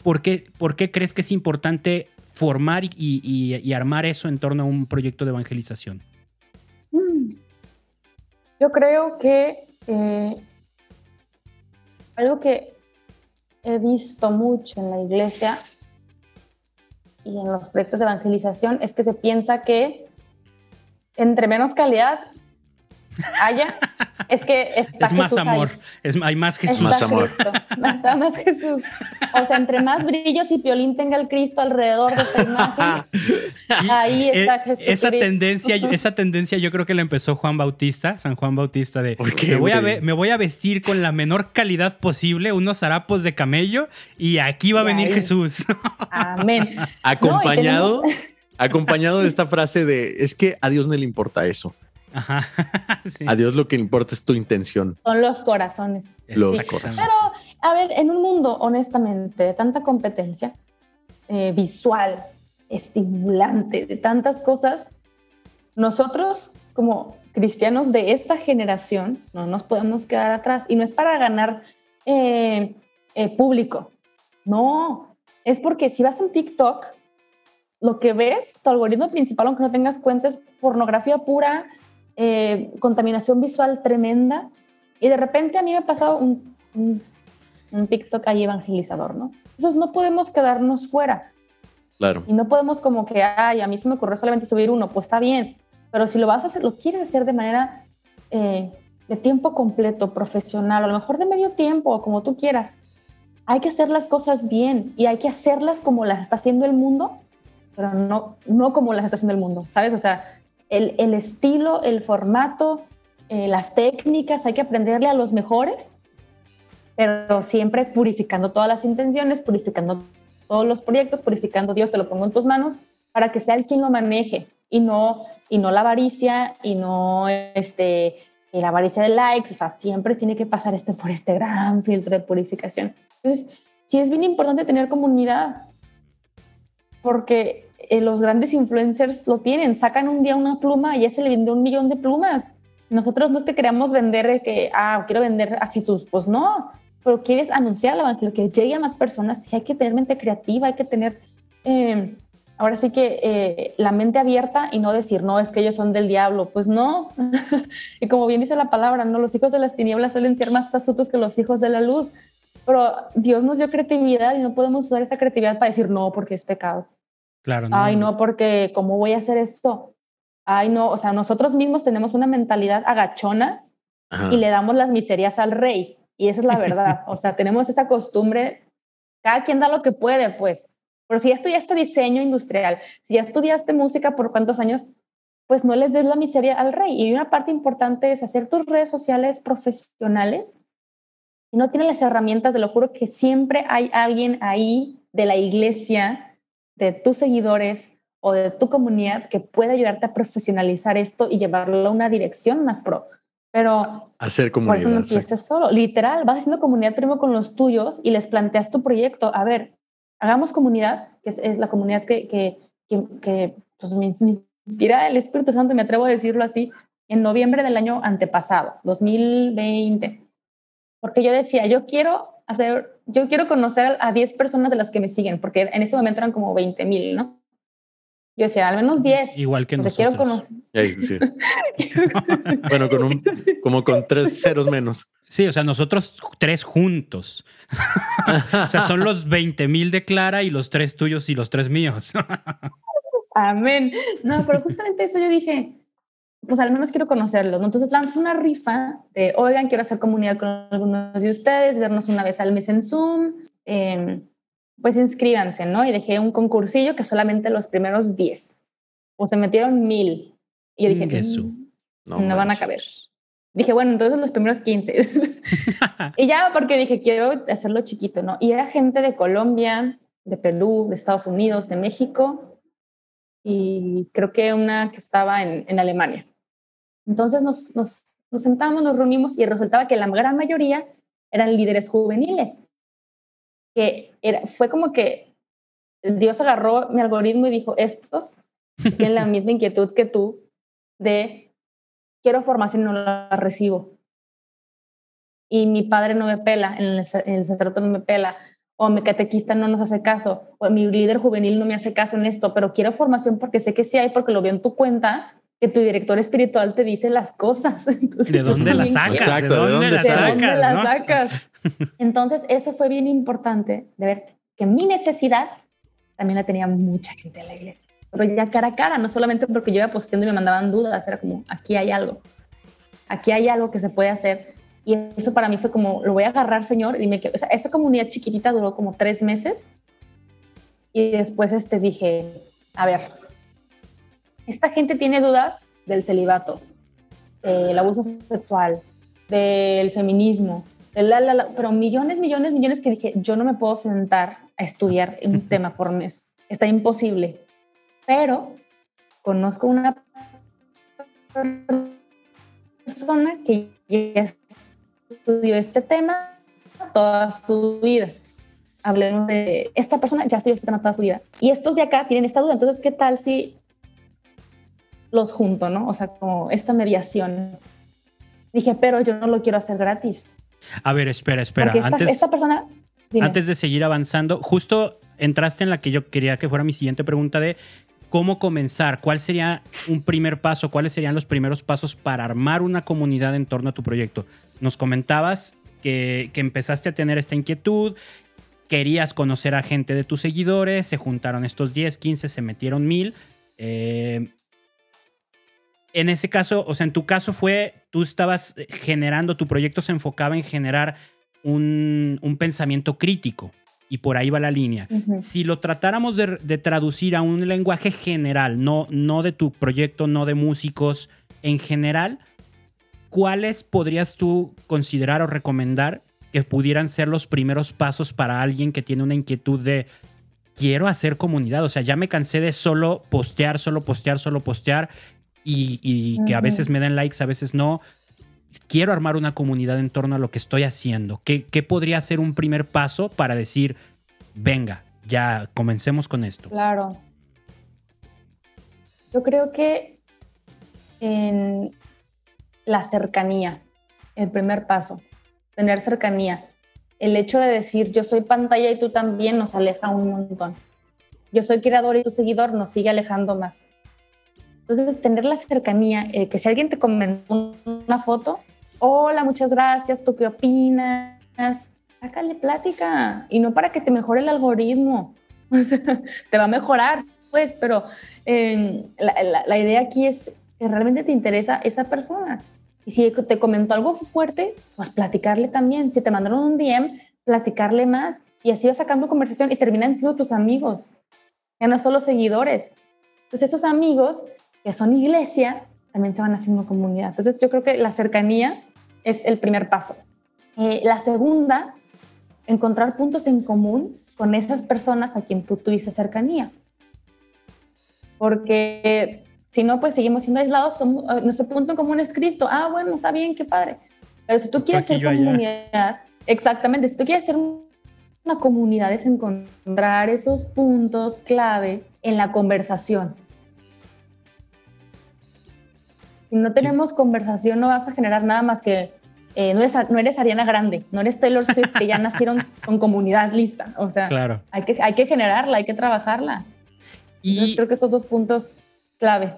¿Por qué, ¿Por qué, crees que es importante formar y, armar eso en torno a un proyecto de evangelización? Mm. Yo creo que eh, algo que he visto mucho en la iglesia y en los proyectos de evangelización es que se piensa que entre menos calidad haya, es que es más amor, es, hay más Jesús. más amor. está más Jesús. O sea, entre más brillos y piolín tenga el Cristo alrededor de esta imagen, [laughs] ahí está eh, Jesús. Esa tendencia, esa tendencia yo creo que la empezó Juan Bautista, San Juan Bautista de me, voy a me voy a vestir con la menor calidad posible, unos harapos de camello y aquí va a venir Jesús. Amén. [laughs] Acompañado, acompañado de esta frase de es que a Dios no le importa eso. Ajá. [laughs] A Dios lo que importa es tu intención. Son los corazones. Los corazones. Pero, a ver, en un mundo, honestamente, de tanta competencia eh, visual, estimulante, de tantas cosas, nosotros como cristianos de esta generación no nos podemos quedar atrás. Y no es para ganar eh, eh, público, no, es porque si vas en TikTok, lo que ves, tu algoritmo principal, aunque no tengas cuenta, es pornografía pura, eh, contaminación visual tremenda. Y de repente a mí me ha pasado un, un, TikTok ahí evangelizador, ¿no? Entonces no podemos quedarnos fuera. Claro. Y no podemos como que, ay, a mí se me ocurrió solamente subir uno, pues está bien. Pero si lo vas a hacer, lo quieres hacer de manera eh, de tiempo completo, profesional, a lo mejor de medio tiempo, como tú quieras, hay que hacer las cosas bien y hay que hacerlas como las está haciendo el mundo, pero no, no como las está haciendo el mundo, ¿sabes? O sea, el, estilo, el formato, eh, las técnicas, hay que aprenderle a los mejores, pero siempre purificando todas las intenciones, purificando todos los proyectos, purificando Dios, te lo pongo en tus manos, para que sea el quien lo maneje y no, y no la avaricia y no este, la avaricia de likes, o sea, siempre tiene que pasar este por este gran filtro de purificación. Entonces, sí es bien importante tener comunidad, porque eh, los grandes influencers lo tienen, sacan un día una pluma y ya se le vende un millón de plumas. Nosotros no te queremos vender que, ah, quiero vender a Jesús, pues no, pero quieres anunciar el evangelio, que llegue a más personas, sí hay que tener mente creativa, hay que tener, eh, ahora sí que eh, la mente abierta y no decir, no, es que ellos son del diablo, pues no. [laughs] y como bien dice la palabra, no, los hijos de las tinieblas suelen ser más astutos que los hijos de la luz, pero Dios nos dio creatividad y no podemos usar esa creatividad para decir no, porque es pecado. Claro. Ay, no, porque ¿cómo voy a hacer esto? Ay, no, o sea, nosotros mismos tenemos una mentalidad agachona y le damos las miserias al rey. Y esa es la verdad. o sea, tenemos esa costumbre, cada quien da lo que puede, pues. Pero si ya estudiaste diseño industrial, si ya estudiaste música por cuántos años, pues no les des la miseria al rey. Y una parte importante es hacer tus redes sociales profesionales. Y no tienes las herramientas, te lo juro que siempre hay alguien ahí de la iglesia de tus seguidores o de tu comunidad que puede ayudarte a profesionalizar esto y llevarlo a una dirección más pro. Pero hacer comunidad. Por eso no empieces solo. Literal, vas haciendo comunidad primero con los tuyos y les planteas tu proyecto. A ver, hagamos comunidad, que es, la comunidad que, que, que, pues, me inspira el Espíritu Santo, me atrevo a decirlo así, en noviembre del año antepasado, 2020. Porque yo decía, yo quiero hacer yo quiero conocer a 10 personas de las que me siguen, porque en ese momento eran como 20 mil, ¿no? Yo decía, al menos 10. Igual que nosotros. quiero conocer. Ahí, sí. [laughs] bueno, con un, como con tres ceros menos. Sí, o sea, nosotros tres juntos. [laughs] o sea, son los 20 mil de Clara y los tres tuyos y los tres míos. [laughs] Amén. No, pero justamente eso yo dije, pues al menos quiero conocerlos. ¿no? Entonces lanzo una rifa de, oigan, quiero hacer comunidad con algunos de ustedes, vernos una vez al mes en Zoom. Eh, pues inscríbanse, ¿no? Y dejé un concursillo que solamente los primeros 10. O se metieron mil. Y yo dije. "Mm, No, no, van a caber. Dije, bueno, entonces los primeros 15. [laughs] y ya porque dije, quiero hacerlo chiquito, ¿no? Y era gente de Colombia, de Perú, de Estados Unidos, de México y creo que una que estaba en, en Alemania. Entonces nos, nos, nos sentamos, nos reunimos y resultaba que la gran mayoría eran líderes juveniles. Que fue como que Dios agarró mi algoritmo y dijo, estos tienen la misma inquietud que tú de quiero formación y no la recibo. Y mi padre no me pela, el, el sacerdote no me pela, o mi catequista no nos hace caso, o mi líder juvenil no me hace caso en esto, pero quiero formación porque sé que sí hay, porque lo veo en tu cuenta, que tu director espiritual te dice las cosas. [laughs] Entonces, ¿De dónde las sacas? Exacto, ¿de ¿de dónde dónde las ¿De sacas? dónde sacas? la no? sacas? [laughs] Entonces, eso fue bien importante de ver que mi necesidad también la tenía mucha gente en la iglesia. Pero ya cara a cara, no solamente porque yo iba posteando y me mandaban dudas, era como, aquí hay algo. Aquí hay algo que se puede hacer. Y eso para mí fue como, lo voy a agarrar, Señor. Y me o sea, esa comunidad chiquitita duró como tres meses. Y después este, dije, a ver, esta gente tiene dudas del celibato, del abuso sexual, del feminismo, del la, la, la, pero millones, millones, millones que dije, yo no me puedo sentar a estudiar un tema por mes. Está imposible. Pero conozco una persona que ya estudió este tema toda su vida. Hablemos de esta persona, ya estudió este tema toda su vida. Y estos de acá tienen esta duda. Entonces, ¿qué tal si los junto, no? O sea, como esta mediación. Dije, pero yo no lo quiero hacer gratis. A ver, espera, espera. Esta, Antes, esta persona... dime. antes de seguir avanzando, justo entraste en la que yo quería que fuera mi siguiente pregunta de cómo comenzar, cuál sería un primer paso, cuáles serían los primeros pasos para armar una comunidad en torno a tu proyecto. Nos comentabas que, que empezaste a tener esta inquietud, querías conocer a gente de tus seguidores, se juntaron estos 10, 15, se metieron mil. Eh, en ese caso, o sea, en tu caso fue, tú estabas generando, tu proyecto se enfocaba en generar un, un pensamiento crítico y por ahí va la línea. Si lo tratáramos de, de traducir a un lenguaje general, no, no de tu proyecto, no de músicos, en general, ¿cuáles podrías tú considerar o recomendar que pudieran ser los primeros pasos para alguien que tiene una inquietud de quiero hacer comunidad? O sea, ya me cansé de solo postear, solo postear, solo postear y, y que a veces me den likes, a veces no. Quiero armar una comunidad en torno a lo que estoy haciendo. ¿Qué, qué podría ser un primer paso para decir, venga, ya comencemos con esto? Claro. Yo creo que en la cercanía, el primer paso, tener cercanía. El hecho de decir yo soy pantalla y tú también nos aleja un montón. Yo soy creador y tu seguidor nos sigue alejando más. Entonces, tener la cercanía, eh, que si alguien te comentó una foto, hola, muchas gracias, ¿tú qué opinas? Sácale plática y no para que te mejore el algoritmo. [laughs] O sea, te va a mejorar, pues, pero eh, la, la- la idea aquí es que realmente te interesa esa persona. Y si te comentó algo fuerte, pues platicarle también. Si te mandaron un DM, platicarle más. Y así vas sacando conversación y terminan siendo tus amigos. Ya no solo seguidores. Entonces esos amigos que son iglesia también se van haciendo comunidad. Entonces yo creo que la cercanía es el primer paso. Eh, la segunda, encontrar puntos en común con esas personas a quien tú tuviste cercanía. Porque si no, pues seguimos siendo aislados. somos- eh, nuestro punto en común es Cristo. Ah, bueno, está bien, qué padre. Pero si tú quieres ser yo allá. comunidad, exactamente, si tú quieres ser un- una comunidad, es encontrar esos puntos clave en la conversación. Si no tenemos conversación, no vas a generar nada más que eh, no, eres, no eres Ariana Grande, no eres Taylor Swift, que ya [laughs] nacieron con comunidad lista. O sea, Claro. hay, que, hay que generarla, hay que trabajarla. Y creo que esos dos puntos clave.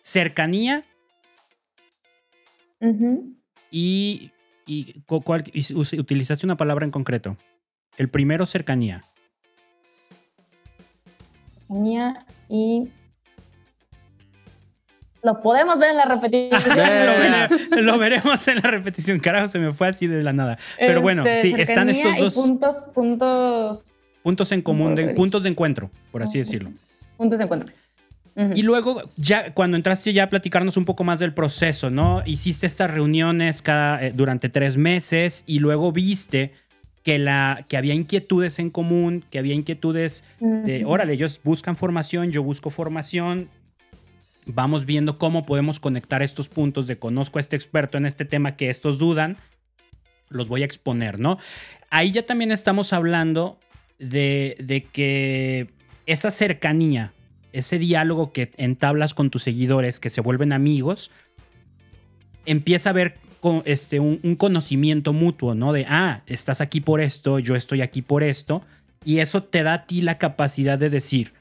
Cercanía. Y, y, utilizaste una palabra en concreto. El primero, cercanía. Cercanía y lo podemos ver en la repetición. [laughs] lo, veremos en la repetición. Carajo, se me fue así de la nada. Pero bueno, este, sí, están estos dos. Puntos, puntos. Puntos en común, puntos de encuentro, por así decirlo. Puntos de encuentro. Y luego, ya cuando entraste ya a platicarnos un poco más del proceso, ¿no? Hiciste estas reuniones cada, eh, durante tres meses y luego viste que, la, que había inquietudes en común, que había inquietudes de, órale, ellos buscan formación, yo busco formación, vamos viendo cómo podemos conectar estos puntos de conozco a este experto en este tema que estos dudan, los voy a exponer, ¿no? Ahí ya también estamos hablando de, de que esa cercanía, ese diálogo que entablas con tus seguidores, que se vuelven amigos, empieza a haber este, un, un, conocimiento mutuo, ¿no? De, ah, estás aquí por esto, yo estoy aquí por esto, y eso te da a ti la capacidad de decir,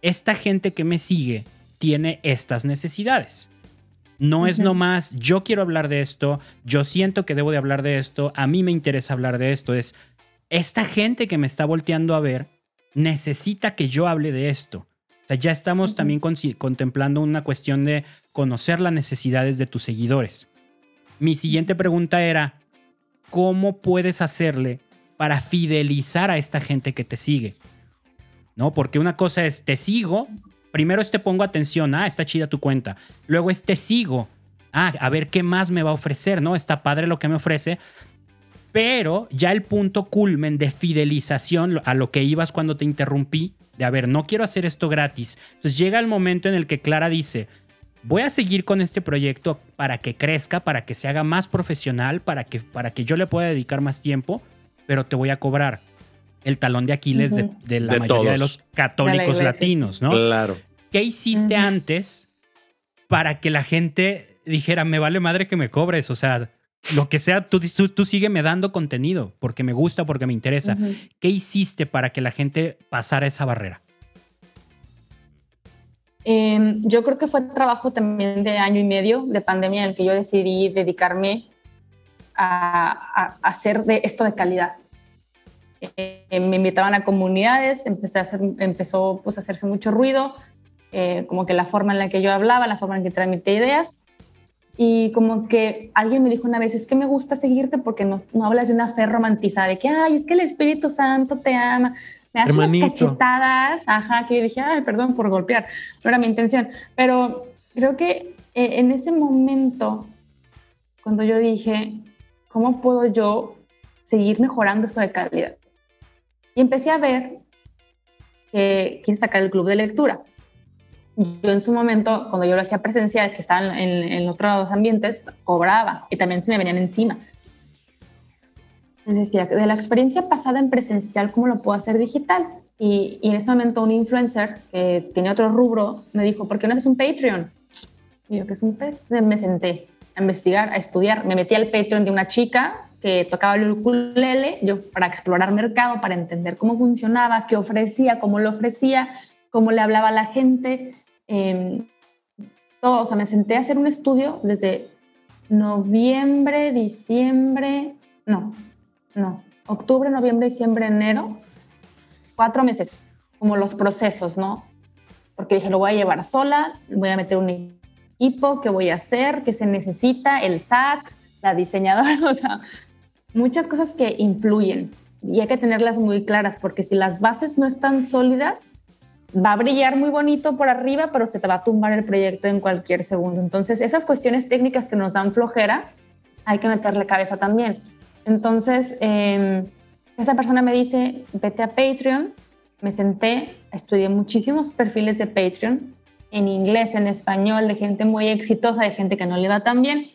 esta gente que me sigue tiene estas necesidades. No es nomás, yo quiero hablar de esto, yo siento que debo de hablar de esto, a mí me interesa hablar de esto, es, esta gente que me está volteando a ver necesita que yo hable de esto. O sea, ya estamos también contemplando una cuestión de conocer las necesidades de tus seguidores. Mi siguiente pregunta era, ¿cómo puedes hacerle para fidelizar a esta gente que te sigue? ¿No? Porque una cosa es, te sigo, primero es te pongo atención, ah, está chida tu cuenta. Luego es te sigo, ah, a ver qué más me va a ofrecer, ¿no? Está padre lo que me ofrece. Pero ya el punto culmen de fidelización a lo que ibas cuando te interrumpí, de a ver, no quiero hacer esto gratis. Entonces llega el momento en el que Clara dice, voy a seguir con este proyecto para que crezca, para que se haga más profesional, para que, para que yo le pueda dedicar más tiempo, pero te voy a cobrar el talón de Aquiles de, la mayoría de los católicos latinos, ¿no? Claro. ¿Qué hiciste antes para que la gente dijera, me vale madre que me cobres? O sea, lo que sea, tú, tú, sígueme dando contenido porque me gusta, porque me interesa. ¿Qué hiciste para que la gente pasara esa barrera? Em, yo creo que fue trabajo también de año y medio de pandemia en el que yo decidí dedicarme a hacer de esto de calidad. Eh, me invitaban a comunidades, empecé a hacer, empezó pues, a hacerse mucho ruido, eh, como que la forma en la que yo hablaba, la forma en que transmitía ideas. Y como que alguien me dijo una vez, es que me gusta seguirte porque no, no hablas de una fe romantizada, de que, ay, es que el Espíritu Santo te ama. Me hace unas cachetadas, ajá, que yo dije, ay, perdón por golpear, no era mi intención. Pero creo que eh, en ese momento, cuando yo dije, ¿cómo puedo yo seguir mejorando esto de calidad? Y empecé a ver que quién sacar el club de lectura. Yo en su momento, cuando yo lo hacía presencial, que estaba en, en otros ambientes, cobraba y también se me venían encima. Les decía, de la experiencia pasada en presencial, ¿cómo lo puedo hacer digital? Y, y, en ese momento un influencer que tiene otro rubro me dijo, ¿por qué no haces un Patreon? Y yo, ¿qué es un Patreon? Entonces me senté a investigar, a estudiar. Me metí al Patreon de una chica que tocaba el ukulele, yo para explorar mercado, para entender cómo funcionaba, qué ofrecía, cómo lo ofrecía, cómo le hablaba a la gente. Eh, todo, o sea, me senté a hacer un estudio desde noviembre, diciembre, no, no, octubre, noviembre, diciembre, enero, cuatro meses, como los procesos, ¿no? Porque dije, lo voy a llevar sola, voy a meter un equipo, ¿qué voy a hacer? ¿Qué se necesita? El SAT, la diseñadora, [laughs] o sea, muchas cosas que influyen y hay que tenerlas muy claras porque si las bases no están sólidas, va a brillar muy bonito por arriba, pero se te va a tumbar el proyecto en cualquier segundo. Entonces, esas cuestiones técnicas que nos dan flojera, hay que meterle cabeza también. Entonces, em, esa persona me dice, vete a Patreon. Me senté, estudié muchísimos perfiles de Patreon, en inglés, en español, de gente muy exitosa, de gente que no le va tan bien.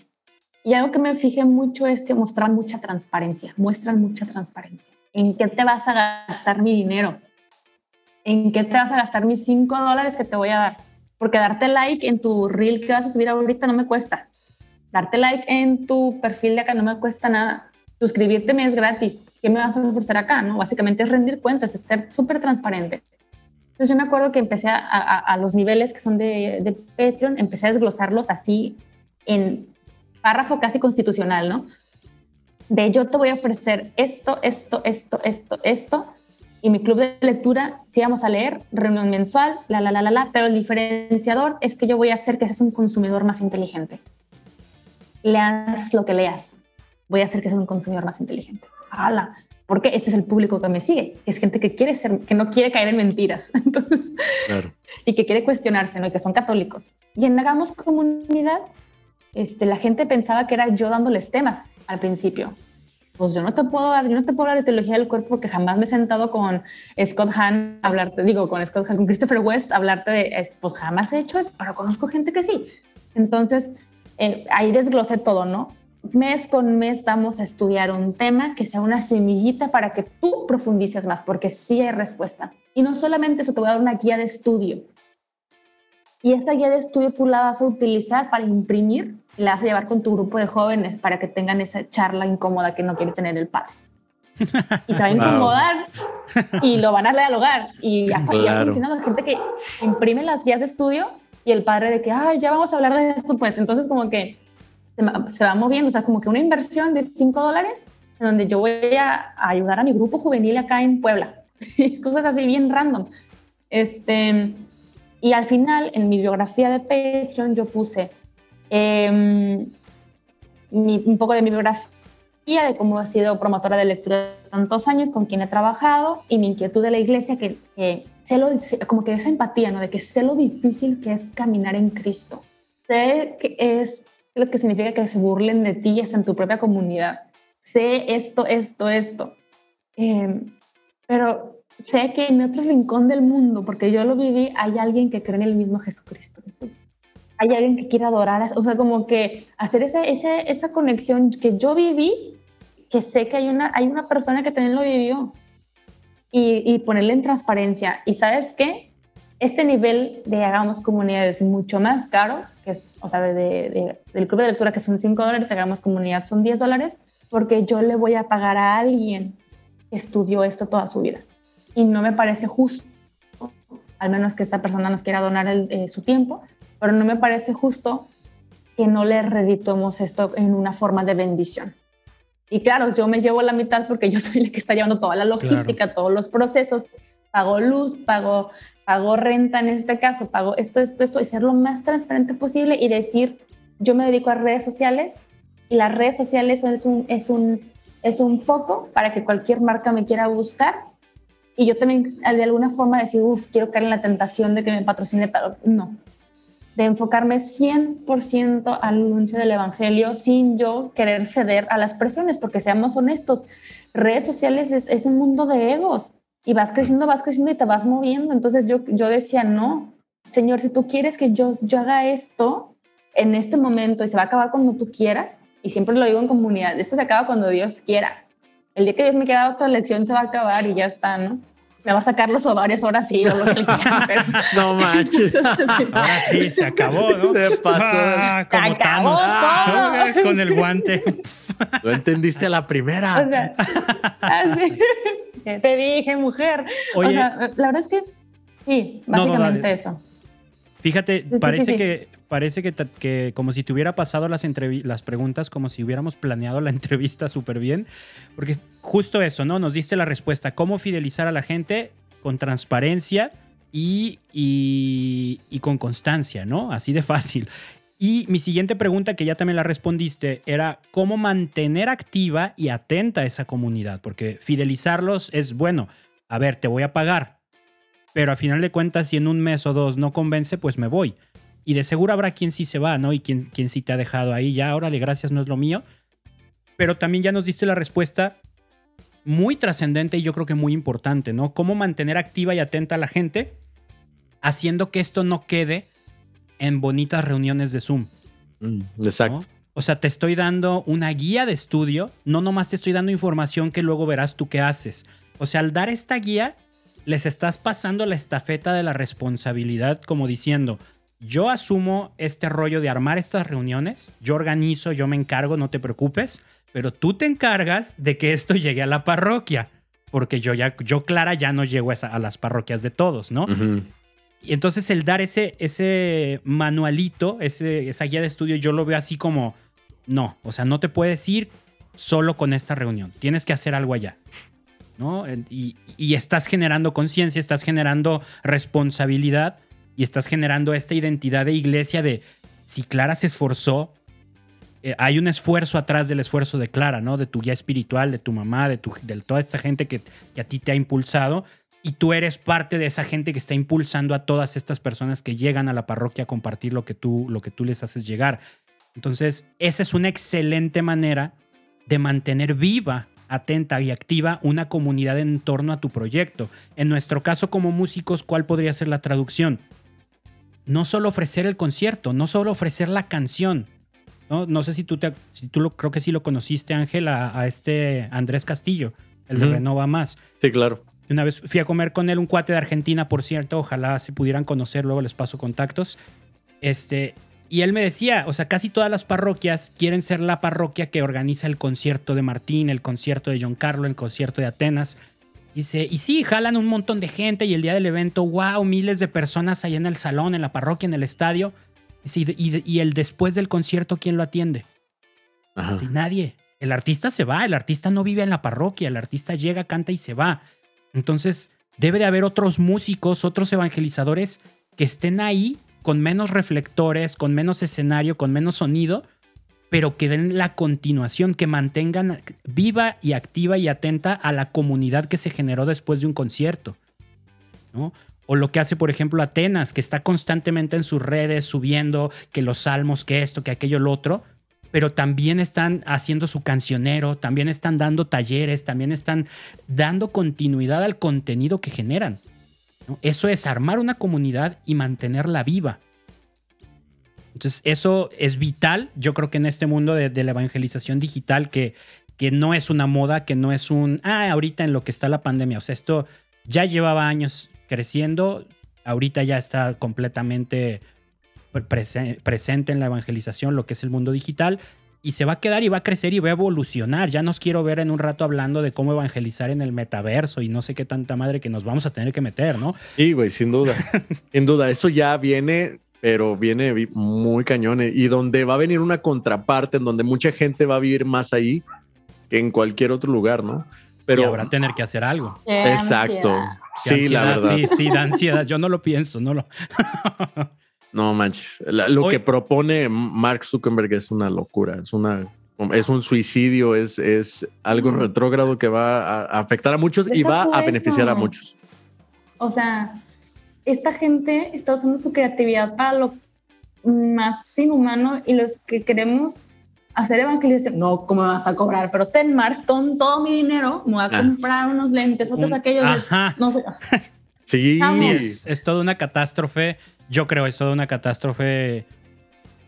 Y algo que me fijé mucho es que muestran mucha transparencia, muestran mucha transparencia. ¿En qué te vas a gastar mi dinero? ¿En qué te vas a gastar mis 5 dólares que te voy a dar? Porque darte like en tu reel que vas a subir ahorita no me cuesta. Darte like en tu perfil de acá no me cuesta nada. Suscribirte me es gratis. ¿Qué me vas a ofrecer acá? ¿no? Básicamente es rendir cuentas, es ser súper transparente. Entonces yo me acuerdo que empecé a, a, los niveles que son de, de, Patreon, empecé a desglosarlos así en párrafo casi constitucional, ¿no? De yo te voy a ofrecer esto, esto, esto, esto, esto, y mi club de lectura, sí vamos a leer, reunión mensual, la, la, la, la, la, pero el diferenciador es que yo voy a hacer que seas un consumidor más inteligente. Leas lo que leas, voy a hacer que seas un consumidor más inteligente. ¡Hala! porque este es el público que me sigue, es gente que quiere ser, que no quiere caer en mentiras, [laughs] y que quiere cuestionarse, ¿no? Y que son católicos. Y en Hagamos Comunidad, este, la gente pensaba que era yo dándoles temas al principio. Pues yo no te puedo dar, yo no te puedo hablar de teología del cuerpo porque jamás me he sentado con Scott Hahn a hablarte, digo, con Scott Hahn, con Christopher West hablarte de, pues jamás he hecho eso, pero conozco gente que sí. Entonces, eh, ahí desglosé todo, ¿no? mes con mes vamos a estudiar un tema que sea una semillita para que tú profundices más, porque sí hay respuesta. Y no solamente eso, te voy a dar una guía de estudio. Y esta guía de estudio tú la vas a utilizar para imprimir, la vas a llevar con tu grupo de jóvenes para que tengan esa charla incómoda que no quiere tener el padre. Y te va a [laughs] incomodar y lo van a dialogar. Y ya, claro. ya ha funcionado gente que imprime las guías de estudio y el padre de que, ay, ya vamos a hablar de esto, pues entonces como que se va moviendo, o sea, como que una inversión de 5 dólares en donde yo voy a, ayudar a mi grupo juvenil acá en Puebla. [laughs] Cosas así bien random. Este, y al final, en mi biografía de Patreon, yo puse em, un poco de mi biografía, de cómo he sido promotora de lectura tantos años, con quien he trabajado y mi inquietud de la iglesia, que, que sé lo, como que esa empatía, ¿no? De que sé lo difícil que es caminar en Cristo. Sé que es lo que significa que se burlen de ti hasta en tu propia comunidad. Sé esto, esto, esto. Em, pero sé que en otro rincón del mundo, porque yo lo viví, hay alguien que cree en el mismo Jesucristo. Hay alguien que quiere adorar, o sea, como que hacer esa, esa, esa conexión que yo viví, que sé que hay una, hay una persona que también lo vivió, y, y ponerle en transparencia. ¿Y sabes qué? Este nivel de Hagamos Comunidad es mucho más caro, que es, o sea, de, del club de lectura que son 5 dólares, Hagamos Comunidad son 10 dólares, porque yo le voy a pagar a alguien que estudió esto toda su vida. Y no me parece justo, al menos que esta persona nos quiera donar eh, su tiempo, pero no me parece justo que no le redituemos esto en una forma de bendición. Y claro, yo me llevo la mitad porque yo [laughs] soy la que está llevando toda la logística, todos los procesos, pago luz, pago pago renta en este caso, pago esto, esto, esto, y ser lo más transparente posible y decir, yo me dedico a redes sociales y las redes sociales es un, es un, es un foco para que cualquier marca me quiera buscar y yo también de alguna forma decir, uff, quiero caer en la tentación de que me patrocine, pero no, de enfocarme 100% al anuncio del Evangelio sin yo querer ceder a las presiones, porque seamos honestos, redes sociales es, un mundo de egos y vas creciendo, vas creciendo y te vas moviendo. Entonces yo, yo decía, no, Señor, si tú quieres que yo, yo haga esto en este momento y se va a acabar cuando tú quieras, y siempre lo digo en comunidad, esto se acaba cuando Dios quiera. El día que Dios me quiera otra lección se va a acabar y ya está, ¿no? Me va a sacar los ovarios ahora sí, o lo que. [laughs] No manches. [laughs] ahora sí, se acabó, ¿no? Se pasó. Ah, como acabó todo. Con el guante. [laughs] Lo entendiste a la primera. O sea, así. Te dije, mujer. Oye, o sea, la verdad es que sí, básicamente no, no, eso. Fíjate, sí, parece sí. que parece que, como si te hubiera pasado las, preguntas, como si hubiéramos planeado la [laughs] entrevista súper bien, porque justo eso, ¿no? Nos diste la respuesta, cómo fidelizar a la gente con transparencia y, y, y con constancia, ¿no? Así de fácil. Y mi siguiente pregunta, que ya también la respondiste, era cómo mantener activa y atenta a esa comunidad, porque fidelizarlos es bueno. A ver, te voy a pagar, pero a final de cuentas, si en un mes o dos no convence, pues me voy. Y de seguro habrá quien sí se va, ¿no? Y quien, quien sí te ha dejado ahí, ya, órale, gracias, no es lo mío. Pero también ya nos diste la respuesta muy trascendente y yo creo que muy importante, ¿no? Cómo mantener activa y atenta a la gente, haciendo que esto no quede en bonitas reuniones de Zoom. Mm, exacto. ¿no? O sea, te estoy dando una guía de estudio, no nomás te estoy dando información que luego verás tú qué haces. O sea, al dar esta guía, les estás pasando la estafeta de la responsabilidad como diciendo, yo asumo este rollo de armar estas reuniones, yo organizo, yo me encargo, no te preocupes, pero tú te encargas de que esto [laughs] llegue a la parroquia. porque yo ya, yo Clara ya no llego a, las parroquias de todos, ¿no? Y entonces el dar ese, ese manualito, ese, esa guía de estudio, yo lo veo así como, no, o sea, no te puedes ir solo con esta reunión, tienes que hacer algo allá. ¿no? Y, y estás generando conciencia, estás generando responsabilidad y estás generando esta identidad de iglesia de si Clara se esforzó, eh, hay un esfuerzo atrás del esfuerzo de Clara, ¿no? De tu guía espiritual, de tu mamá, de, tu, de toda esa gente que, que a ti te ha impulsado. Y tú eres parte de esa gente que está impulsando a todas estas personas que llegan a la parroquia a compartir lo que tú, lo que tú les haces llegar. Entonces, esa es una excelente manera de mantener viva, atenta y activa una comunidad en torno a tu proyecto. En nuestro caso como músicos, ¿cuál podría ser la traducción? No solo ofrecer el concierto, no solo ofrecer la canción, no, no sé si tú, te, si tú lo, creo que sí lo conociste, Ángel, a, este Andrés Castillo, el de Renova Más. Sí, claro. Una vez fui a comer con él, un cuate de Argentina, por cierto, ojalá se pudieran conocer, luego les paso contactos. Este, y él me decía, o sea, casi todas las parroquias quieren ser la parroquia que organiza el concierto de Martín, el concierto de John Carlo, el concierto de Atenas. Dice, y sí, jalan un montón de gente y el día del evento, wow, miles de personas ahí en el salón, en la parroquia, en el estadio. Y, el después del concierto, ¿quién lo atiende? nadie. El artista se va, el artista no vive en la parroquia, el artista llega, canta y se va. Entonces, debe de haber otros músicos, otros evangelizadores que estén ahí con menos reflectores, con menos escenario, con menos sonido, pero que den la continuación, que mantengan viva y activa y atenta a la comunidad que se generó después de un concierto. ¿no? O lo que hace, por ejemplo, Atenas, que está constantemente en sus redes subiendo que los salmos, que esto, que aquello, lo otro, pero también están haciendo su cancionero, también están dando talleres, también están dando continuidad al contenido que generan. Eso es armar una comunidad y mantenerla viva. Entonces, eso es vital, yo creo que en este mundo de, la evangelización digital, que, que no es una moda, que no es un, ah, ahorita en lo que está la pandemia, o sea, esto ya llevaba años creciendo. Ahorita ya está completamente presente en la evangelización, lo que es el mundo digital. Y se va a quedar y va a crecer y va a evolucionar. Ya nos quiero ver en un rato hablando de cómo evangelizar en el metaverso y no sé qué tanta madre que nos vamos a tener que meter, ¿no? Sí, güey, sin duda. [laughs] sin duda, eso ya viene, pero viene muy cañón. Y donde va a venir una contraparte, en donde mucha gente va a vivir más ahí que en cualquier otro lugar, ¿no? Pero y habrá tener que hacer algo. Exacto. Sí, la verdad. Sí, sí, da ansiedad. Yo no lo pienso, no lo. [laughs] no manches. lo que propone Mark Zuckerberg es una locura. Es una. Es un suicidio, es, es algo retrógrado que va a afectar a muchos y va a beneficiar a muchos. O sea, esta gente está usando su creatividad para lo más inhumano y los que queremos hacer evangelización, no, ¿cómo me vas a cobrar? Pero ten, Mark, todo mi dinero, me voy a ah. comprar unos lentes, otros aquellos, no sé. [laughs] Sí, sí es, toda una catástrofe, yo creo, es toda una catástrofe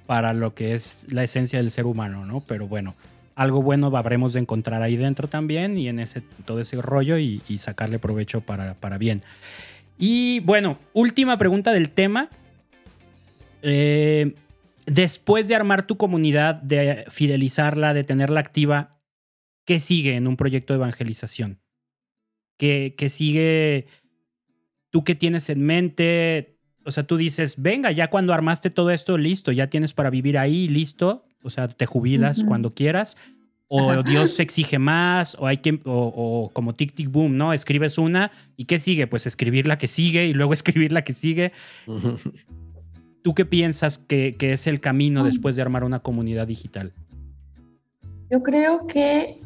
para lo que es la esencia del ser humano, ¿no? Pero bueno, algo bueno habremos de encontrar ahí dentro también y en ese, todo ese rollo y, sacarle provecho para, para bien. Y bueno, última pregunta del tema. Eh, después de armar tu comunidad, de fidelizarla, de tenerla activa, ¿qué sigue en un proyecto de evangelización? ¿Qué, sigue? ¿Tú qué tienes en mente? O sea, tú dices, venga, ya cuando armaste todo esto, listo, ya tienes para vivir ahí, listo. O sea, te jubilas cuando quieras. O Dios exige más, o hay que, o, como tic tic boom, ¿no? Escribes una y ¿qué sigue? Pues escribir la que sigue y luego [laughs] escribir la que sigue. ¿Tú qué piensas que, es el camino después de armar una comunidad digital? Yo creo que...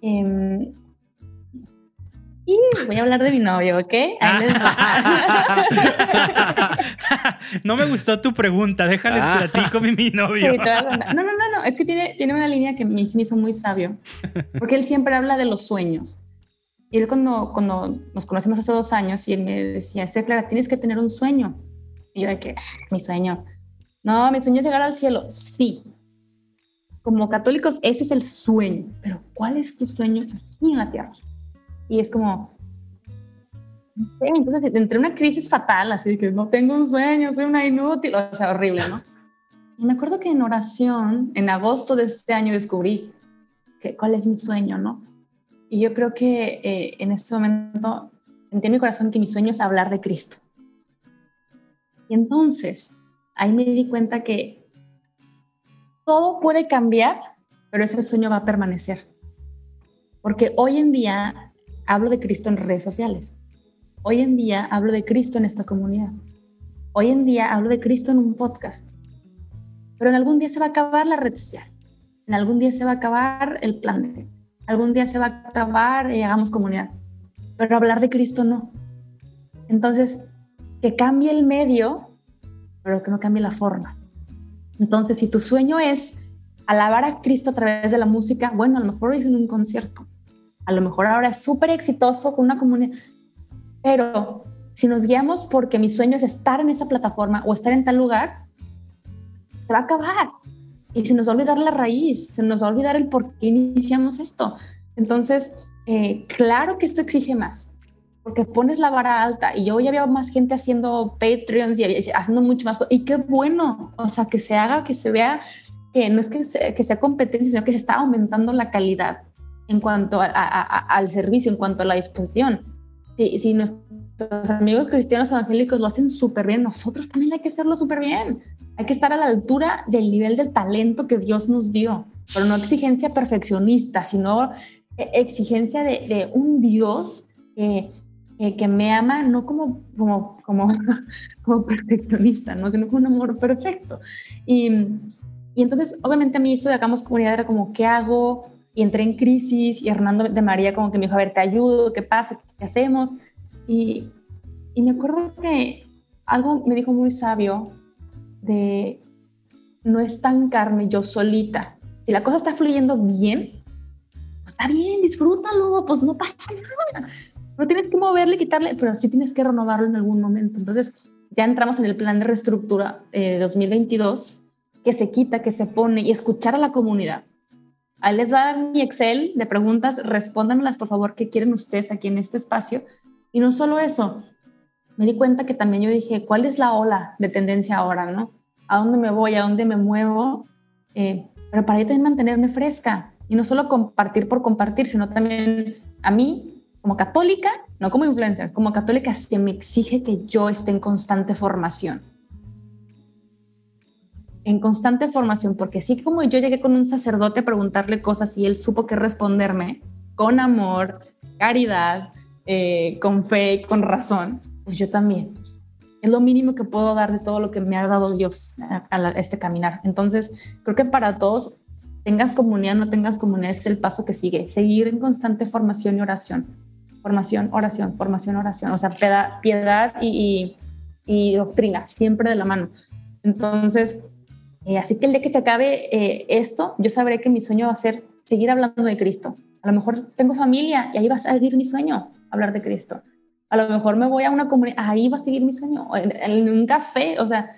Em, y voy a hablar de mi novio, ¿ok? [laughs] no me gustó tu pregunta, déjales ah. platico mi, mi novio. no, no, no, no, es que tiene, tiene una línea que me, hizo muy sabio, porque él siempre habla de los sueños. Y él cuando, cuando nos conocimos hace dos años, y él me decía, sí, Clara, tienes que tener un sueño. Y yo de que, mi sueño. No, mi sueño es llegar al cielo. Sí. Como católicos, ese es el sueño. Pero ¿cuál es tu sueño aquí en la tierra? Y es como, no sé, entonces entre una crisis fatal, así que no tengo un sueño, soy una inútil, o sea, horrible, ¿no? Y me acuerdo que en oración, en agosto de este año descubrí que, cuál es mi sueño, ¿no? Y yo creo que eh, en este momento sentí en mi corazón que mi sueño es hablar de Cristo. Y entonces, ahí me di cuenta que todo puede cambiar, pero ese sueño va a permanecer. Porque hoy en día hablo de Cristo en redes sociales. Hoy en día hablo de Cristo en esta comunidad. Hoy en día hablo de Cristo en un podcast. Pero en algún día se va a acabar la red social. En algún día se va a acabar el plan de. Algún día se va a acabar y hagamos comunidad. Pero hablar de Cristo no. Entonces, que cambie el medio, pero que no cambie la forma. Entonces, si tu sueño es alabar a Cristo a través de la música, bueno, a lo mejor lo en un concierto. A lo mejor ahora es súper exitoso con una comunidad. Pero si nos guiamos porque mi sueño es estar en esa plataforma o estar en tal lugar, se va a acabar. Y se nos va a olvidar la raíz, se nos va a olvidar el por qué iniciamos esto. Entonces, eh, claro que esto exige más, porque pones la vara alta y yo ya veo más gente haciendo Patreons y haciendo mucho más. Y qué bueno, o sea, que se haga, que se vea que no es que, que sea competencia, sino que se está aumentando la calidad en cuanto al servicio, en cuanto a la disposición. Si, si nuestros amigos cristianos evangélicos lo hacen súper bien, nosotros también hay que hacerlo súper bien. Hay que estar a la altura del nivel del talento que Dios nos dio, pero no exigencia perfeccionista, sino eh, exigencia de, de un Dios que eh, que me ama no como, como, como, [laughs] como perfeccionista, ¿no? sino con un amor perfecto. Y, y entonces, obviamente a mí esto de Hagamos Comunidad era como, ¿qué hago? Y entré en crisis y Hernando de María como que me dijo, a ver, te ayudo, ¿qué pasa? ¿Qué hacemos? Y, y me acuerdo que algo me dijo muy sabio de no estancarme yo solita. Si la cosa está fluyendo bien, pues está bien, disfrútalo, pues no pasa nada no tienes que moverle, quitarle, pero sí tienes que renovarlo en algún momento. Entonces, ya entramos en el plan de reestructura eh, 2022, que se quita, que se pone y escuchar a la comunidad. Ahí les va mi Excel de preguntas, respóndanmelas por favor, ¿qué quieren ustedes aquí en este espacio? Y no solo eso, me di cuenta que también yo dije, ¿cuál es la ola de tendencia ahora, no? ¿A dónde me voy? ¿A dónde me muevo? Eh, pero para yo también mantenerme fresca y no solo compartir por compartir, sino también a mí como católica, no como influencer, como católica se me exige que yo esté en constante formación. En constante formación, porque así como yo llegué con un sacerdote a preguntarle cosas y él supo que responderme con amor, caridad, eh, con fe, con razón, pues yo también. Es lo mínimo que puedo dar de todo lo que me ha dado Dios a, este caminar. Entonces, creo que para todos, tengas comunidad no tengas comunidad, es el paso que sigue. Seguir en constante formación y oración formación, oración, formación, oración, o sea, piedad, y, doctrina, siempre de la mano. Entonces, eh, así que el día que se acabe eh, esto, yo sabré que mi sueño va a ser seguir hablando de Cristo. A lo mejor tengo familia y ahí va a seguir mi sueño, hablar de Cristo. A lo mejor me voy a una comunidad, ahí va a seguir mi sueño, en, en un café, o sea,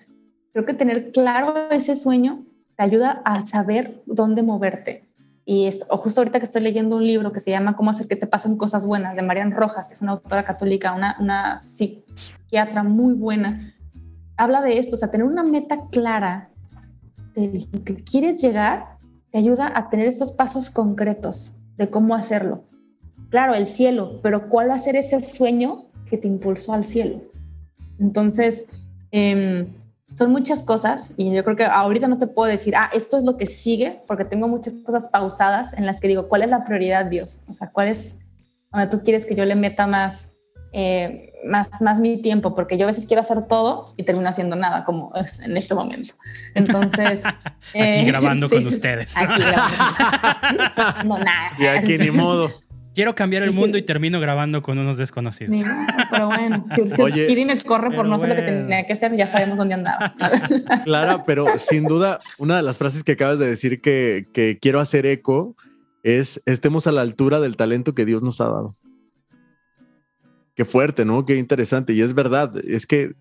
creo que tener claro ese sueño te ayuda a saber dónde moverte. Y justo ahorita que estoy leyendo un libro que se llama Cómo hacer que te pasen cosas buenas, de Marian Rojas, que es una autora católica, una, una psiquiatra muy buena, habla de esto, o sea, tener una meta clara que quieres llegar te ayuda a tener estos pasos concretos de cómo hacerlo. Claro, el cielo, pero ¿cuál va a ser ese sueño que te impulsó al cielo? Entonces, eh, son muchas cosas y yo creo que ahorita no te puedo decir, ah, esto es lo que sigue, porque tengo muchas cosas pausadas en las que digo, ¿cuál es la prioridad, Dios? O sea, ¿cuál es donde tú quieres que yo le meta más, eh, más, más mi tiempo? Porque yo a veces quiero hacer todo y termino haciendo nada, como es en este momento. Entonces... [laughs] aquí eh, grabando con [laughs] ustedes. Aquí grabando. no, nada. Y aquí ni modo. Quiero cambiar el mundo y termino grabando con unos desconocidos. pero bueno, si, Oye, me corre por no hacer lo que tenía que hacer, ya sabemos dónde andaba. [laughs] Clara, pero sin duda, una de las frases que acabas de decir que, que quiero hacer eco es estemos a la altura del talento que Dios nos ha dado. Qué fuerte, ¿no? Qué interesante. Y es verdad, es que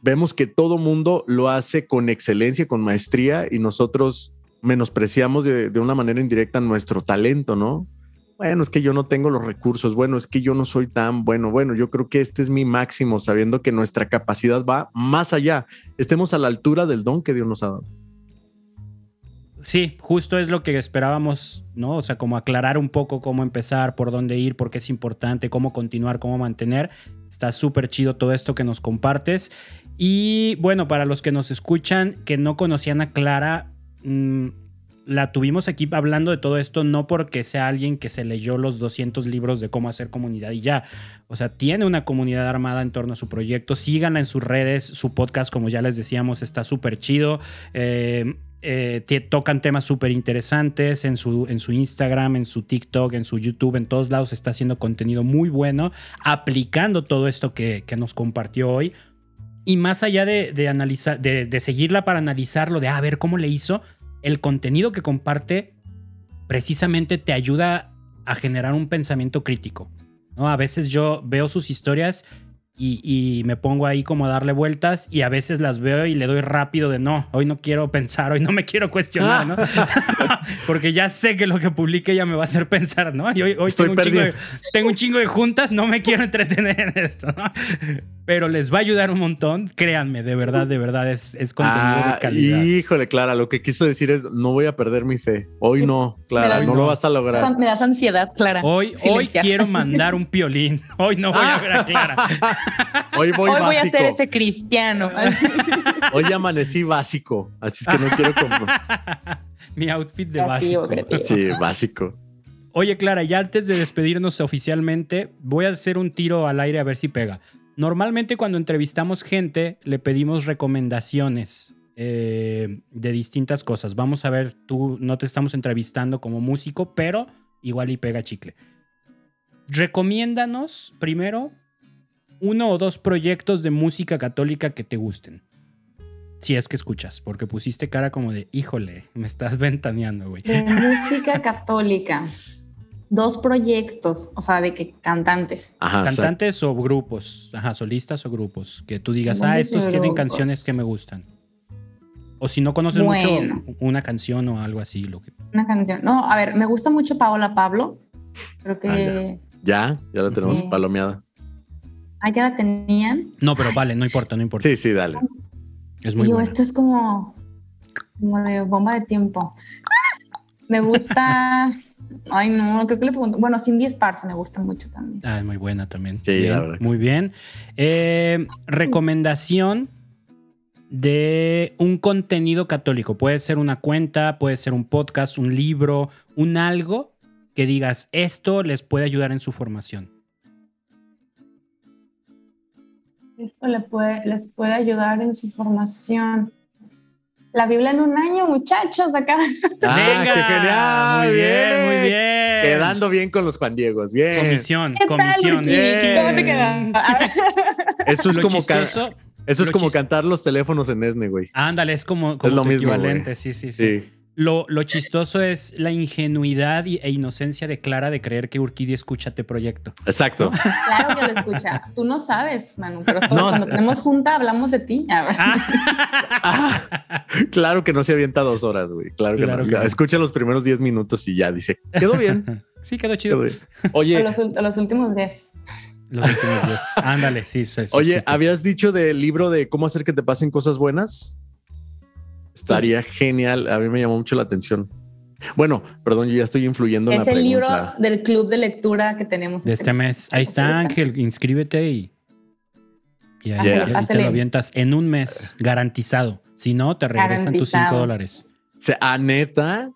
vemos que todo mundo lo hace con excelencia, con maestría, y nosotros menospreciamos de, de una manera indirecta nuestro talento, ¿no? bueno, es que yo no tengo los recursos, bueno, es que yo no soy tan bueno, bueno, yo creo que este es mi máximo, sabiendo que nuestra capacidad va más allá, estemos a la altura del don que Dios nos ha dado. Sí, justo es lo que esperábamos, ¿no? O sea, como aclarar un poco cómo empezar, por dónde ir, por qué es importante, cómo continuar, cómo mantener. Está súper chido todo esto que nos compartes. Y bueno, para los que nos escuchan, que no conocían a Clara, mmm, la tuvimos aquí hablando de todo esto no porque sea alguien que se leyó los 200 libros de cómo hacer comunidad y ya. O sea, tiene una comunidad armada en torno a su proyecto. Síganla en sus redes. Su podcast, como ya les decíamos, está súper chido. Eh, eh, tocan temas súper interesantes en su, en su Instagram, en su TikTok, en su YouTube, en todos lados está haciendo contenido muy bueno, aplicando todo esto que, que nos compartió hoy. Y más allá de, de analizar, de, de, seguirla para analizarlo, de ah, a ver cómo le hizo, el contenido que comparte precisamente te ayuda a generar un pensamiento crítico. ¿no? A veces yo veo sus historias y, me pongo ahí como a darle vueltas y a veces las veo y le doy rápido de no, hoy no quiero pensar, hoy no me quiero cuestionar, ¿no? [laughs] Porque ya sé que lo que publique ya me va a hacer pensar, ¿no? Y hoy, tengo, un chingo de, tengo, un chingo de, juntas, no me quiero entretener en esto, ¿no? Pero les va a ayudar un montón, créanme, de verdad, de verdad, es, es contenido de ah, calidad. Híjole, Clara, lo que quiso decir es, no voy a perder mi fe. Hoy no, Clara, no, lo vas a lograr. Me das ansiedad, Clara. Hoy, hoy quiero [laughs] mandar un piolín, hoy no voy a ver a Clara. [laughs] Hoy voy, Hoy voy a ser ese cristiano. [laughs] Hoy amanecí básico, así es que no quiero comprar. Mi outfit de básico. Sí, básico. Oye, Clara, ya antes de despedirnos oficialmente, voy a hacer un tiro al aire a ver si pega. Normalmente cuando entrevistamos gente, le pedimos recomendaciones eh, de distintas cosas. Vamos a ver, tú no te estamos entrevistando como músico, pero igual y pega chicle. Recomiéndanos primero uno o dos proyectos de música católica que te gusten. Si es que escuchas, porque pusiste cara como de, híjole, me estás [laughs] ventaneando, güey. Música católica. Dos proyectos, o sea, de que cantantes. Ajá, cantantes o grupos, ajá, solistas o grupos, que tú digas, ah, estos tienen canciones que me gustan. O si no conoces mucho, una canción o algo así. Lo que... Una canción. No, a ver, me gusta mucho Paola Pablo. Creo que. Ah, ya. ya, la tenemos palomeada. Ah, ya la tenían. No, pero vale, no importa, no importa. Sí, sí, dale. Es muy Yo, esto es como, como de bomba de tiempo. Me gusta. [laughs] Ay, no, creo que le pregunto. Bueno, Cindy Esparza me gusta mucho también. Ah, es muy buena también. Sí, bien, Muy bien. Eh, recomendación de un contenido católico. Puede ser una cuenta, puede ser un podcast, un libro, un algo que digas, esto les puede ayudar en su formación. Esto le puede, les puede ayudar en su formación. La Biblia en un año, muchachos, acá. Ah, Venga, qué genial. Muy bien, muy bien. Quedando bien con los Juan Diegos. Bien. Comisión, comisión. Bien. ¿Cómo te queda? Eso es como chistoso, Eso es como cantar los teléfonos en Esne, güey. Ándale, es como, como es lo mismo, equivalente, sí, sí, sí. sí. Lo, chistoso es la ingenuidad e inocencia de Clara de creer que Urquidi escucha este proyecto. Exacto. [laughs] Claro que lo escucha. Tú no sabes, Manu, pero cuando tenemos junta hablamos de ti. [laughs] Ah, claro que no se avienta dos horas, güey. Claro, que no. Escucha los primeros diez minutos y ya dice, quedó bien. [laughs] Sí, quedó chido. Oye. Los, los, últimos diez. Los últimos diez. Ándale, sí. sí Oye, ¿habías dicho del libro de cómo hacer que te pasen cosas buenas? Estaría genial. A mí me llamó mucho la atención. Bueno, perdón, yo ya estoy influyendo en la pregunta. Es el libro del club de lectura que tenemos de este, este mes. Ahí está, Ángel, inscríbete y, y ahí, te lo avientas en un mes, garantizado. Si no, te regresan tus 5 dólares. O sea, ¿a neta?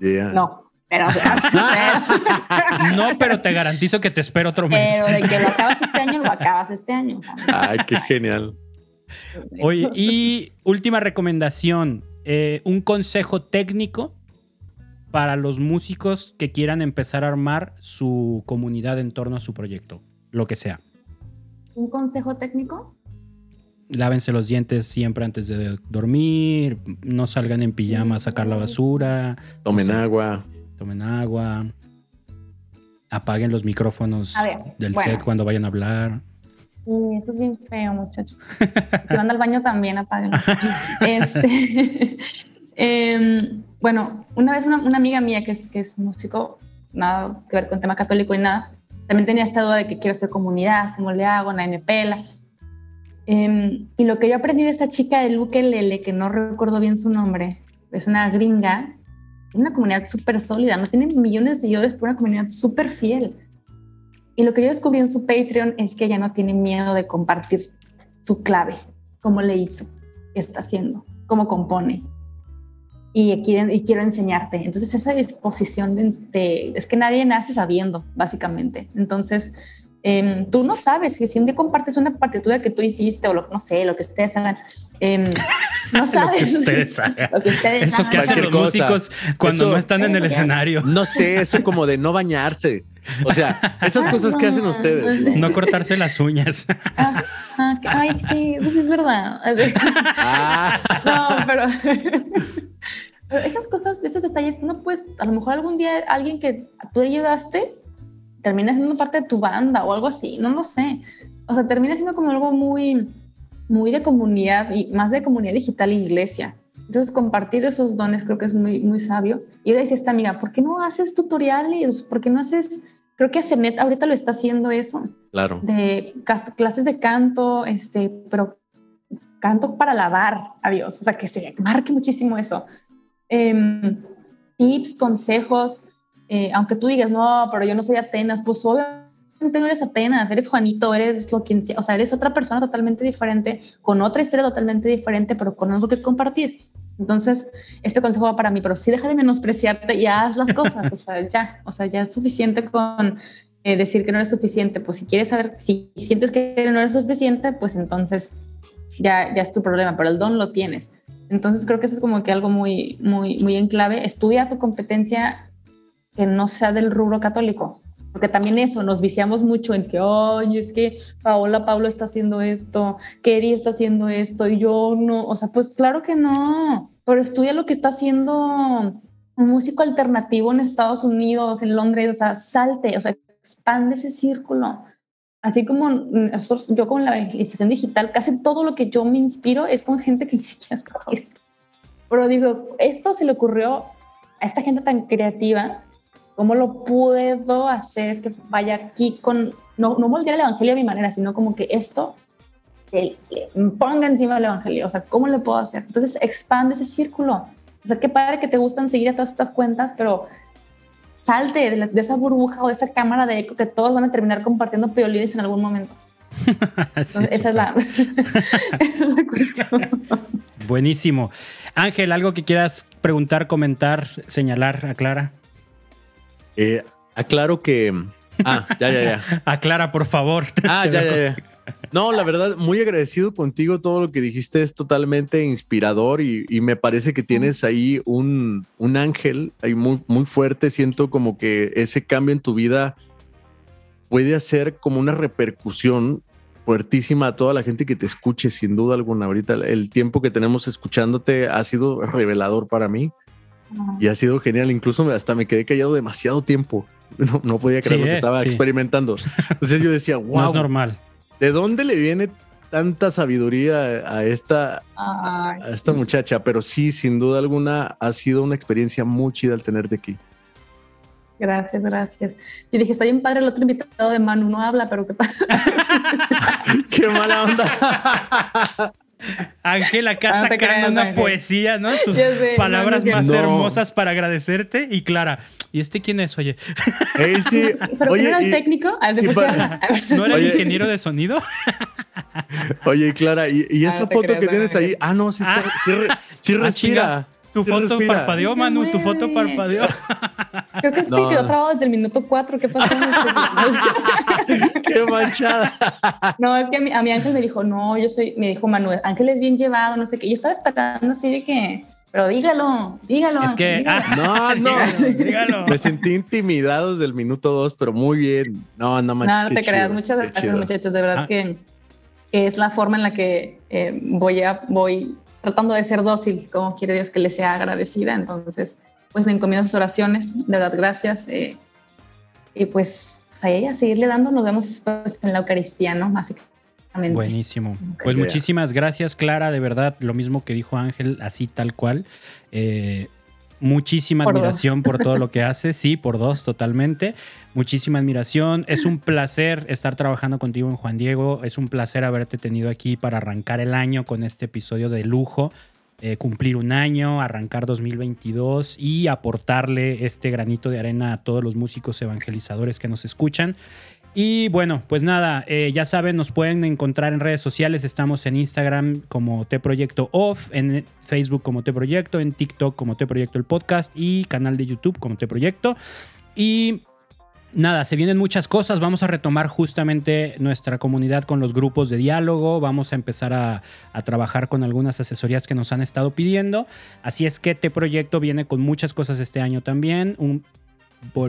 No, pero, [laughs] [laughs] no, pero te garantizo que te espero otro mes. Pero de que lo acabas [laughs] este año, lo acabas este año. Ay, qué genial. [laughs] Oye, y última recomendación, eh, un consejo técnico para los músicos que quieran empezar a armar su comunidad en torno a su proyecto, lo que sea. ¿Un consejo técnico? Lávense los dientes siempre antes de dormir, no salgan en pijama a sacar la basura. Tomen agua. Tomen agua. Apaguen los micrófonos del set cuando vayan a hablar. Sí, eso es bien feo, muchachos. [laughs] Si van al baño también apaguen. [laughs] este, [laughs] em, bueno, una vez una, amiga mía que es, que es músico, nada que ver con tema católico y nada, también tenía esta duda de que quiero hacer comunidad, cómo le hago, nadie me pela. Em, y lo que yo aprendí de esta chica del ukelele, que no recuerdo bien su nombre, es una gringa, una comunidad súper sólida, no tiene millones de seguidores, pero una comunidad súper fiel. Y lo que yo descubrí en su Patreon es que ella no tiene miedo de compartir su clave, cómo le hizo, qué está haciendo, cómo compone. Y, quieren, y quiero enseñarte. Entonces, esa disposición de, es que nadie nace sabiendo, básicamente. Entonces, em, tú no sabes que si un día compartes una partitura que tú hiciste o lo, no sé, lo que ustedes hagan, em, [laughs] no sabes. [laughs] lo que ustedes hagan. eso que hacen los músicos cuando no están en el escenario. No sé, eso como de no bañarse. O sea, esas cosas que hacen ustedes. No cortarse las uñas. [laughs] Ah, ah, ay, sí, pues es verdad. Ah. No, pero, esas cosas, esos detalles, no puedes, a lo mejor algún día alguien que tú ayudaste termina siendo parte de tu banda o algo así, no lo sé. O sea, termina siendo como algo muy, muy de comunidad y más de comunidad digital e iglesia. Entonces, compartir esos dones creo que es muy, muy sabio. Y ahora dice esta amiga, ¿por qué no haces tutoriales? ¿Por qué no haces Creo que Cenet ahorita lo está haciendo eso. Claro. De clases de canto, este, pero canto para alabar a Dios. O sea, que se marque muchísimo eso. Em, tips, consejos. Eh, aunque tú digas, no, pero yo no soy Atenas, pues obviamente no eres Atenas, eres Juanito, eres lo quien sea, o sea, eres otra persona totalmente diferente, con otra historia totalmente diferente, pero con algo que compartir. Entonces, este consejo va para mí, pero sí deja de menospreciarte y haz las cosas, o sea, ya, o sea, ya es suficiente con eh, decir que no eres suficiente, pues si quieres saber, si sientes que no eres suficiente, pues entonces ya, ya es tu problema, pero el don lo tienes. Entonces creo que eso es como que algo muy, muy, muy en clave. Estudia tu competencia que no sea del rubro católico, porque también eso, nos viciamos mucho en que, oye, es que Paola Pablo está haciendo esto, Kerry está haciendo esto, y yo no, o sea, pues claro que no, pero estudia lo que está haciendo un músico alternativo en Estados Unidos, en Londres, o sea, salte, o sea, expande ese círculo. Así como yo con la evangelización digital, casi todo lo que yo me inspiro es con gente que ni siquiera es católica. Pero digo, esto se le ocurrió a esta gente tan creativa ¿Cómo lo puedo hacer que vaya aquí con, no, no moldear el evangelio a mi manera, sino como que esto que ponga encima del evangelio? O sea, ¿cómo lo puedo hacer? Entonces, expande ese círculo. O sea, qué padre que te gustan seguir a todas estas cuentas, pero salte de, esa burbuja o de esa cámara de eco que todos van a terminar compartiendo peolines en algún momento. [laughs] esa, es la, esa [laughs] es la cuestión. Buenísimo. Ángel, ¿algo que quieras preguntar, comentar, señalar, aclara? Eh, aclaro que. Ah, ya, ya, ya. [laughs] Aclara, por favor. [laughs] Ah, ya, ya, ya. No, la verdad, muy agradecido contigo. Todo lo que dijiste es totalmente inspirador y, me parece que tienes ahí un, un, ángel ahí muy, muy fuerte. Siento como que ese cambio en tu vida puede hacer como una repercusión fuertísima a toda la gente que te escuche, sin duda alguna. Ahorita el tiempo que tenemos escuchándote ha sido revelador para mí. Y ha sido genial. Incluso hasta me quedé callado demasiado tiempo. [laughs] No, podía creer lo que eh, estaba experimentando. Entonces yo decía, wow. [laughs] No es normal. ¿De dónde le viene tanta sabiduría a esta, a esta muchacha? Pero sí, sin duda alguna, ha sido una experiencia muy chida al tenerte aquí. Gracias, gracias. Y dije, está bien padre el otro invitado de Manu, no habla, pero qué pasa. [laughs] qué mala onda. Ángel acá ah, sacando una poesía, ¿no? Sus palabras más hermosas para agradecerte. Y Clara, ¿y este quién es? Oye. sí. [laughs] ¿Pero Oye, era el técnico? Ah, ¿No era el ingeniero de sonido? Oye, Clara, ¿y, esa foto que tienes ahí? Ah, no, sí, sí, respira. Tu foto parpadeó, Manu, tu foto parpadeó. Creo que sí quedó trabado desde el minuto cuatro. ¿Qué pasó? [laughs] Qué manchada. No, es que a mi, ángel me dijo, no, yo soy, me dijo Manuel, ángel es bien llevado, no sé qué. Yo estaba esperando así de que, pero dígalo, dígalo. Es que, ah, no, [laughs] no, dígalo, Me sentí intimidado desde el minuto dos, pero muy bien. No, no manches. No, no te creas. Muchas gracias, muchachos. De verdad ah. que, es la forma en la que eh, voy a, voy tratando de ser dócil, como quiere Dios que le sea agradecida. Entonces, pues me encomiendo sus oraciones, de verdad, gracias. Eh, y pues, pues a ella, seguirle dando, nos vemos pues, en la Eucaristía, ¿no? Básicamente. Buenísimo. Pues muchísimas gracias, Clara, de verdad, lo mismo que dijo Ángel, así tal cual. Eh, muchísima admiración por todo [laughs] lo que haces, sí, por dos, totalmente. Muchísima admiración. Es un placer estar trabajando contigo en Juan Diego. Es un placer haberte tenido aquí para arrancar el año con este episodio de lujo. eh, cumplir un año, arrancar 2022 y aportarle este granito de arena a todos los músicos evangelizadores que nos escuchan. Y bueno, pues nada, eh, ya saben, nos pueden encontrar en redes sociales. Estamos en Instagram como T Proyecto Off, en Facebook como T Proyecto, en TikTok como T Proyecto el podcast y canal de YouTube como T Proyecto. Y nada, se vienen muchas cosas. Vamos a retomar justamente nuestra comunidad con los grupos de diálogo. Vamos a empezar a, trabajar con algunas asesorías que nos han estado pidiendo. Así es que T Proyecto viene con muchas cosas este año también. Un,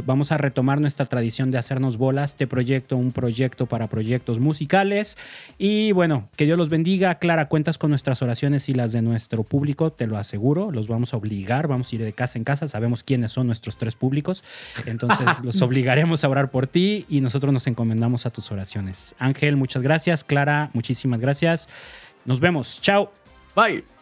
vamos a retomar nuestra tradición de hacernos bolas, este proyecto, un proyecto para proyectos musicales. Y bueno, que Dios los bendiga. Clara, cuentas con nuestras oraciones y las de nuestro público, te lo aseguro. Los vamos a obligar, vamos a ir de casa en casa. Sabemos quiénes son nuestros tres públicos. Entonces [laughs] los obligaremos a orar por ti y nosotros nos encomendamos a tus oraciones. Ángel, muchas gracias. Clara, muchísimas gracias. Nos vemos. Chao. Bye.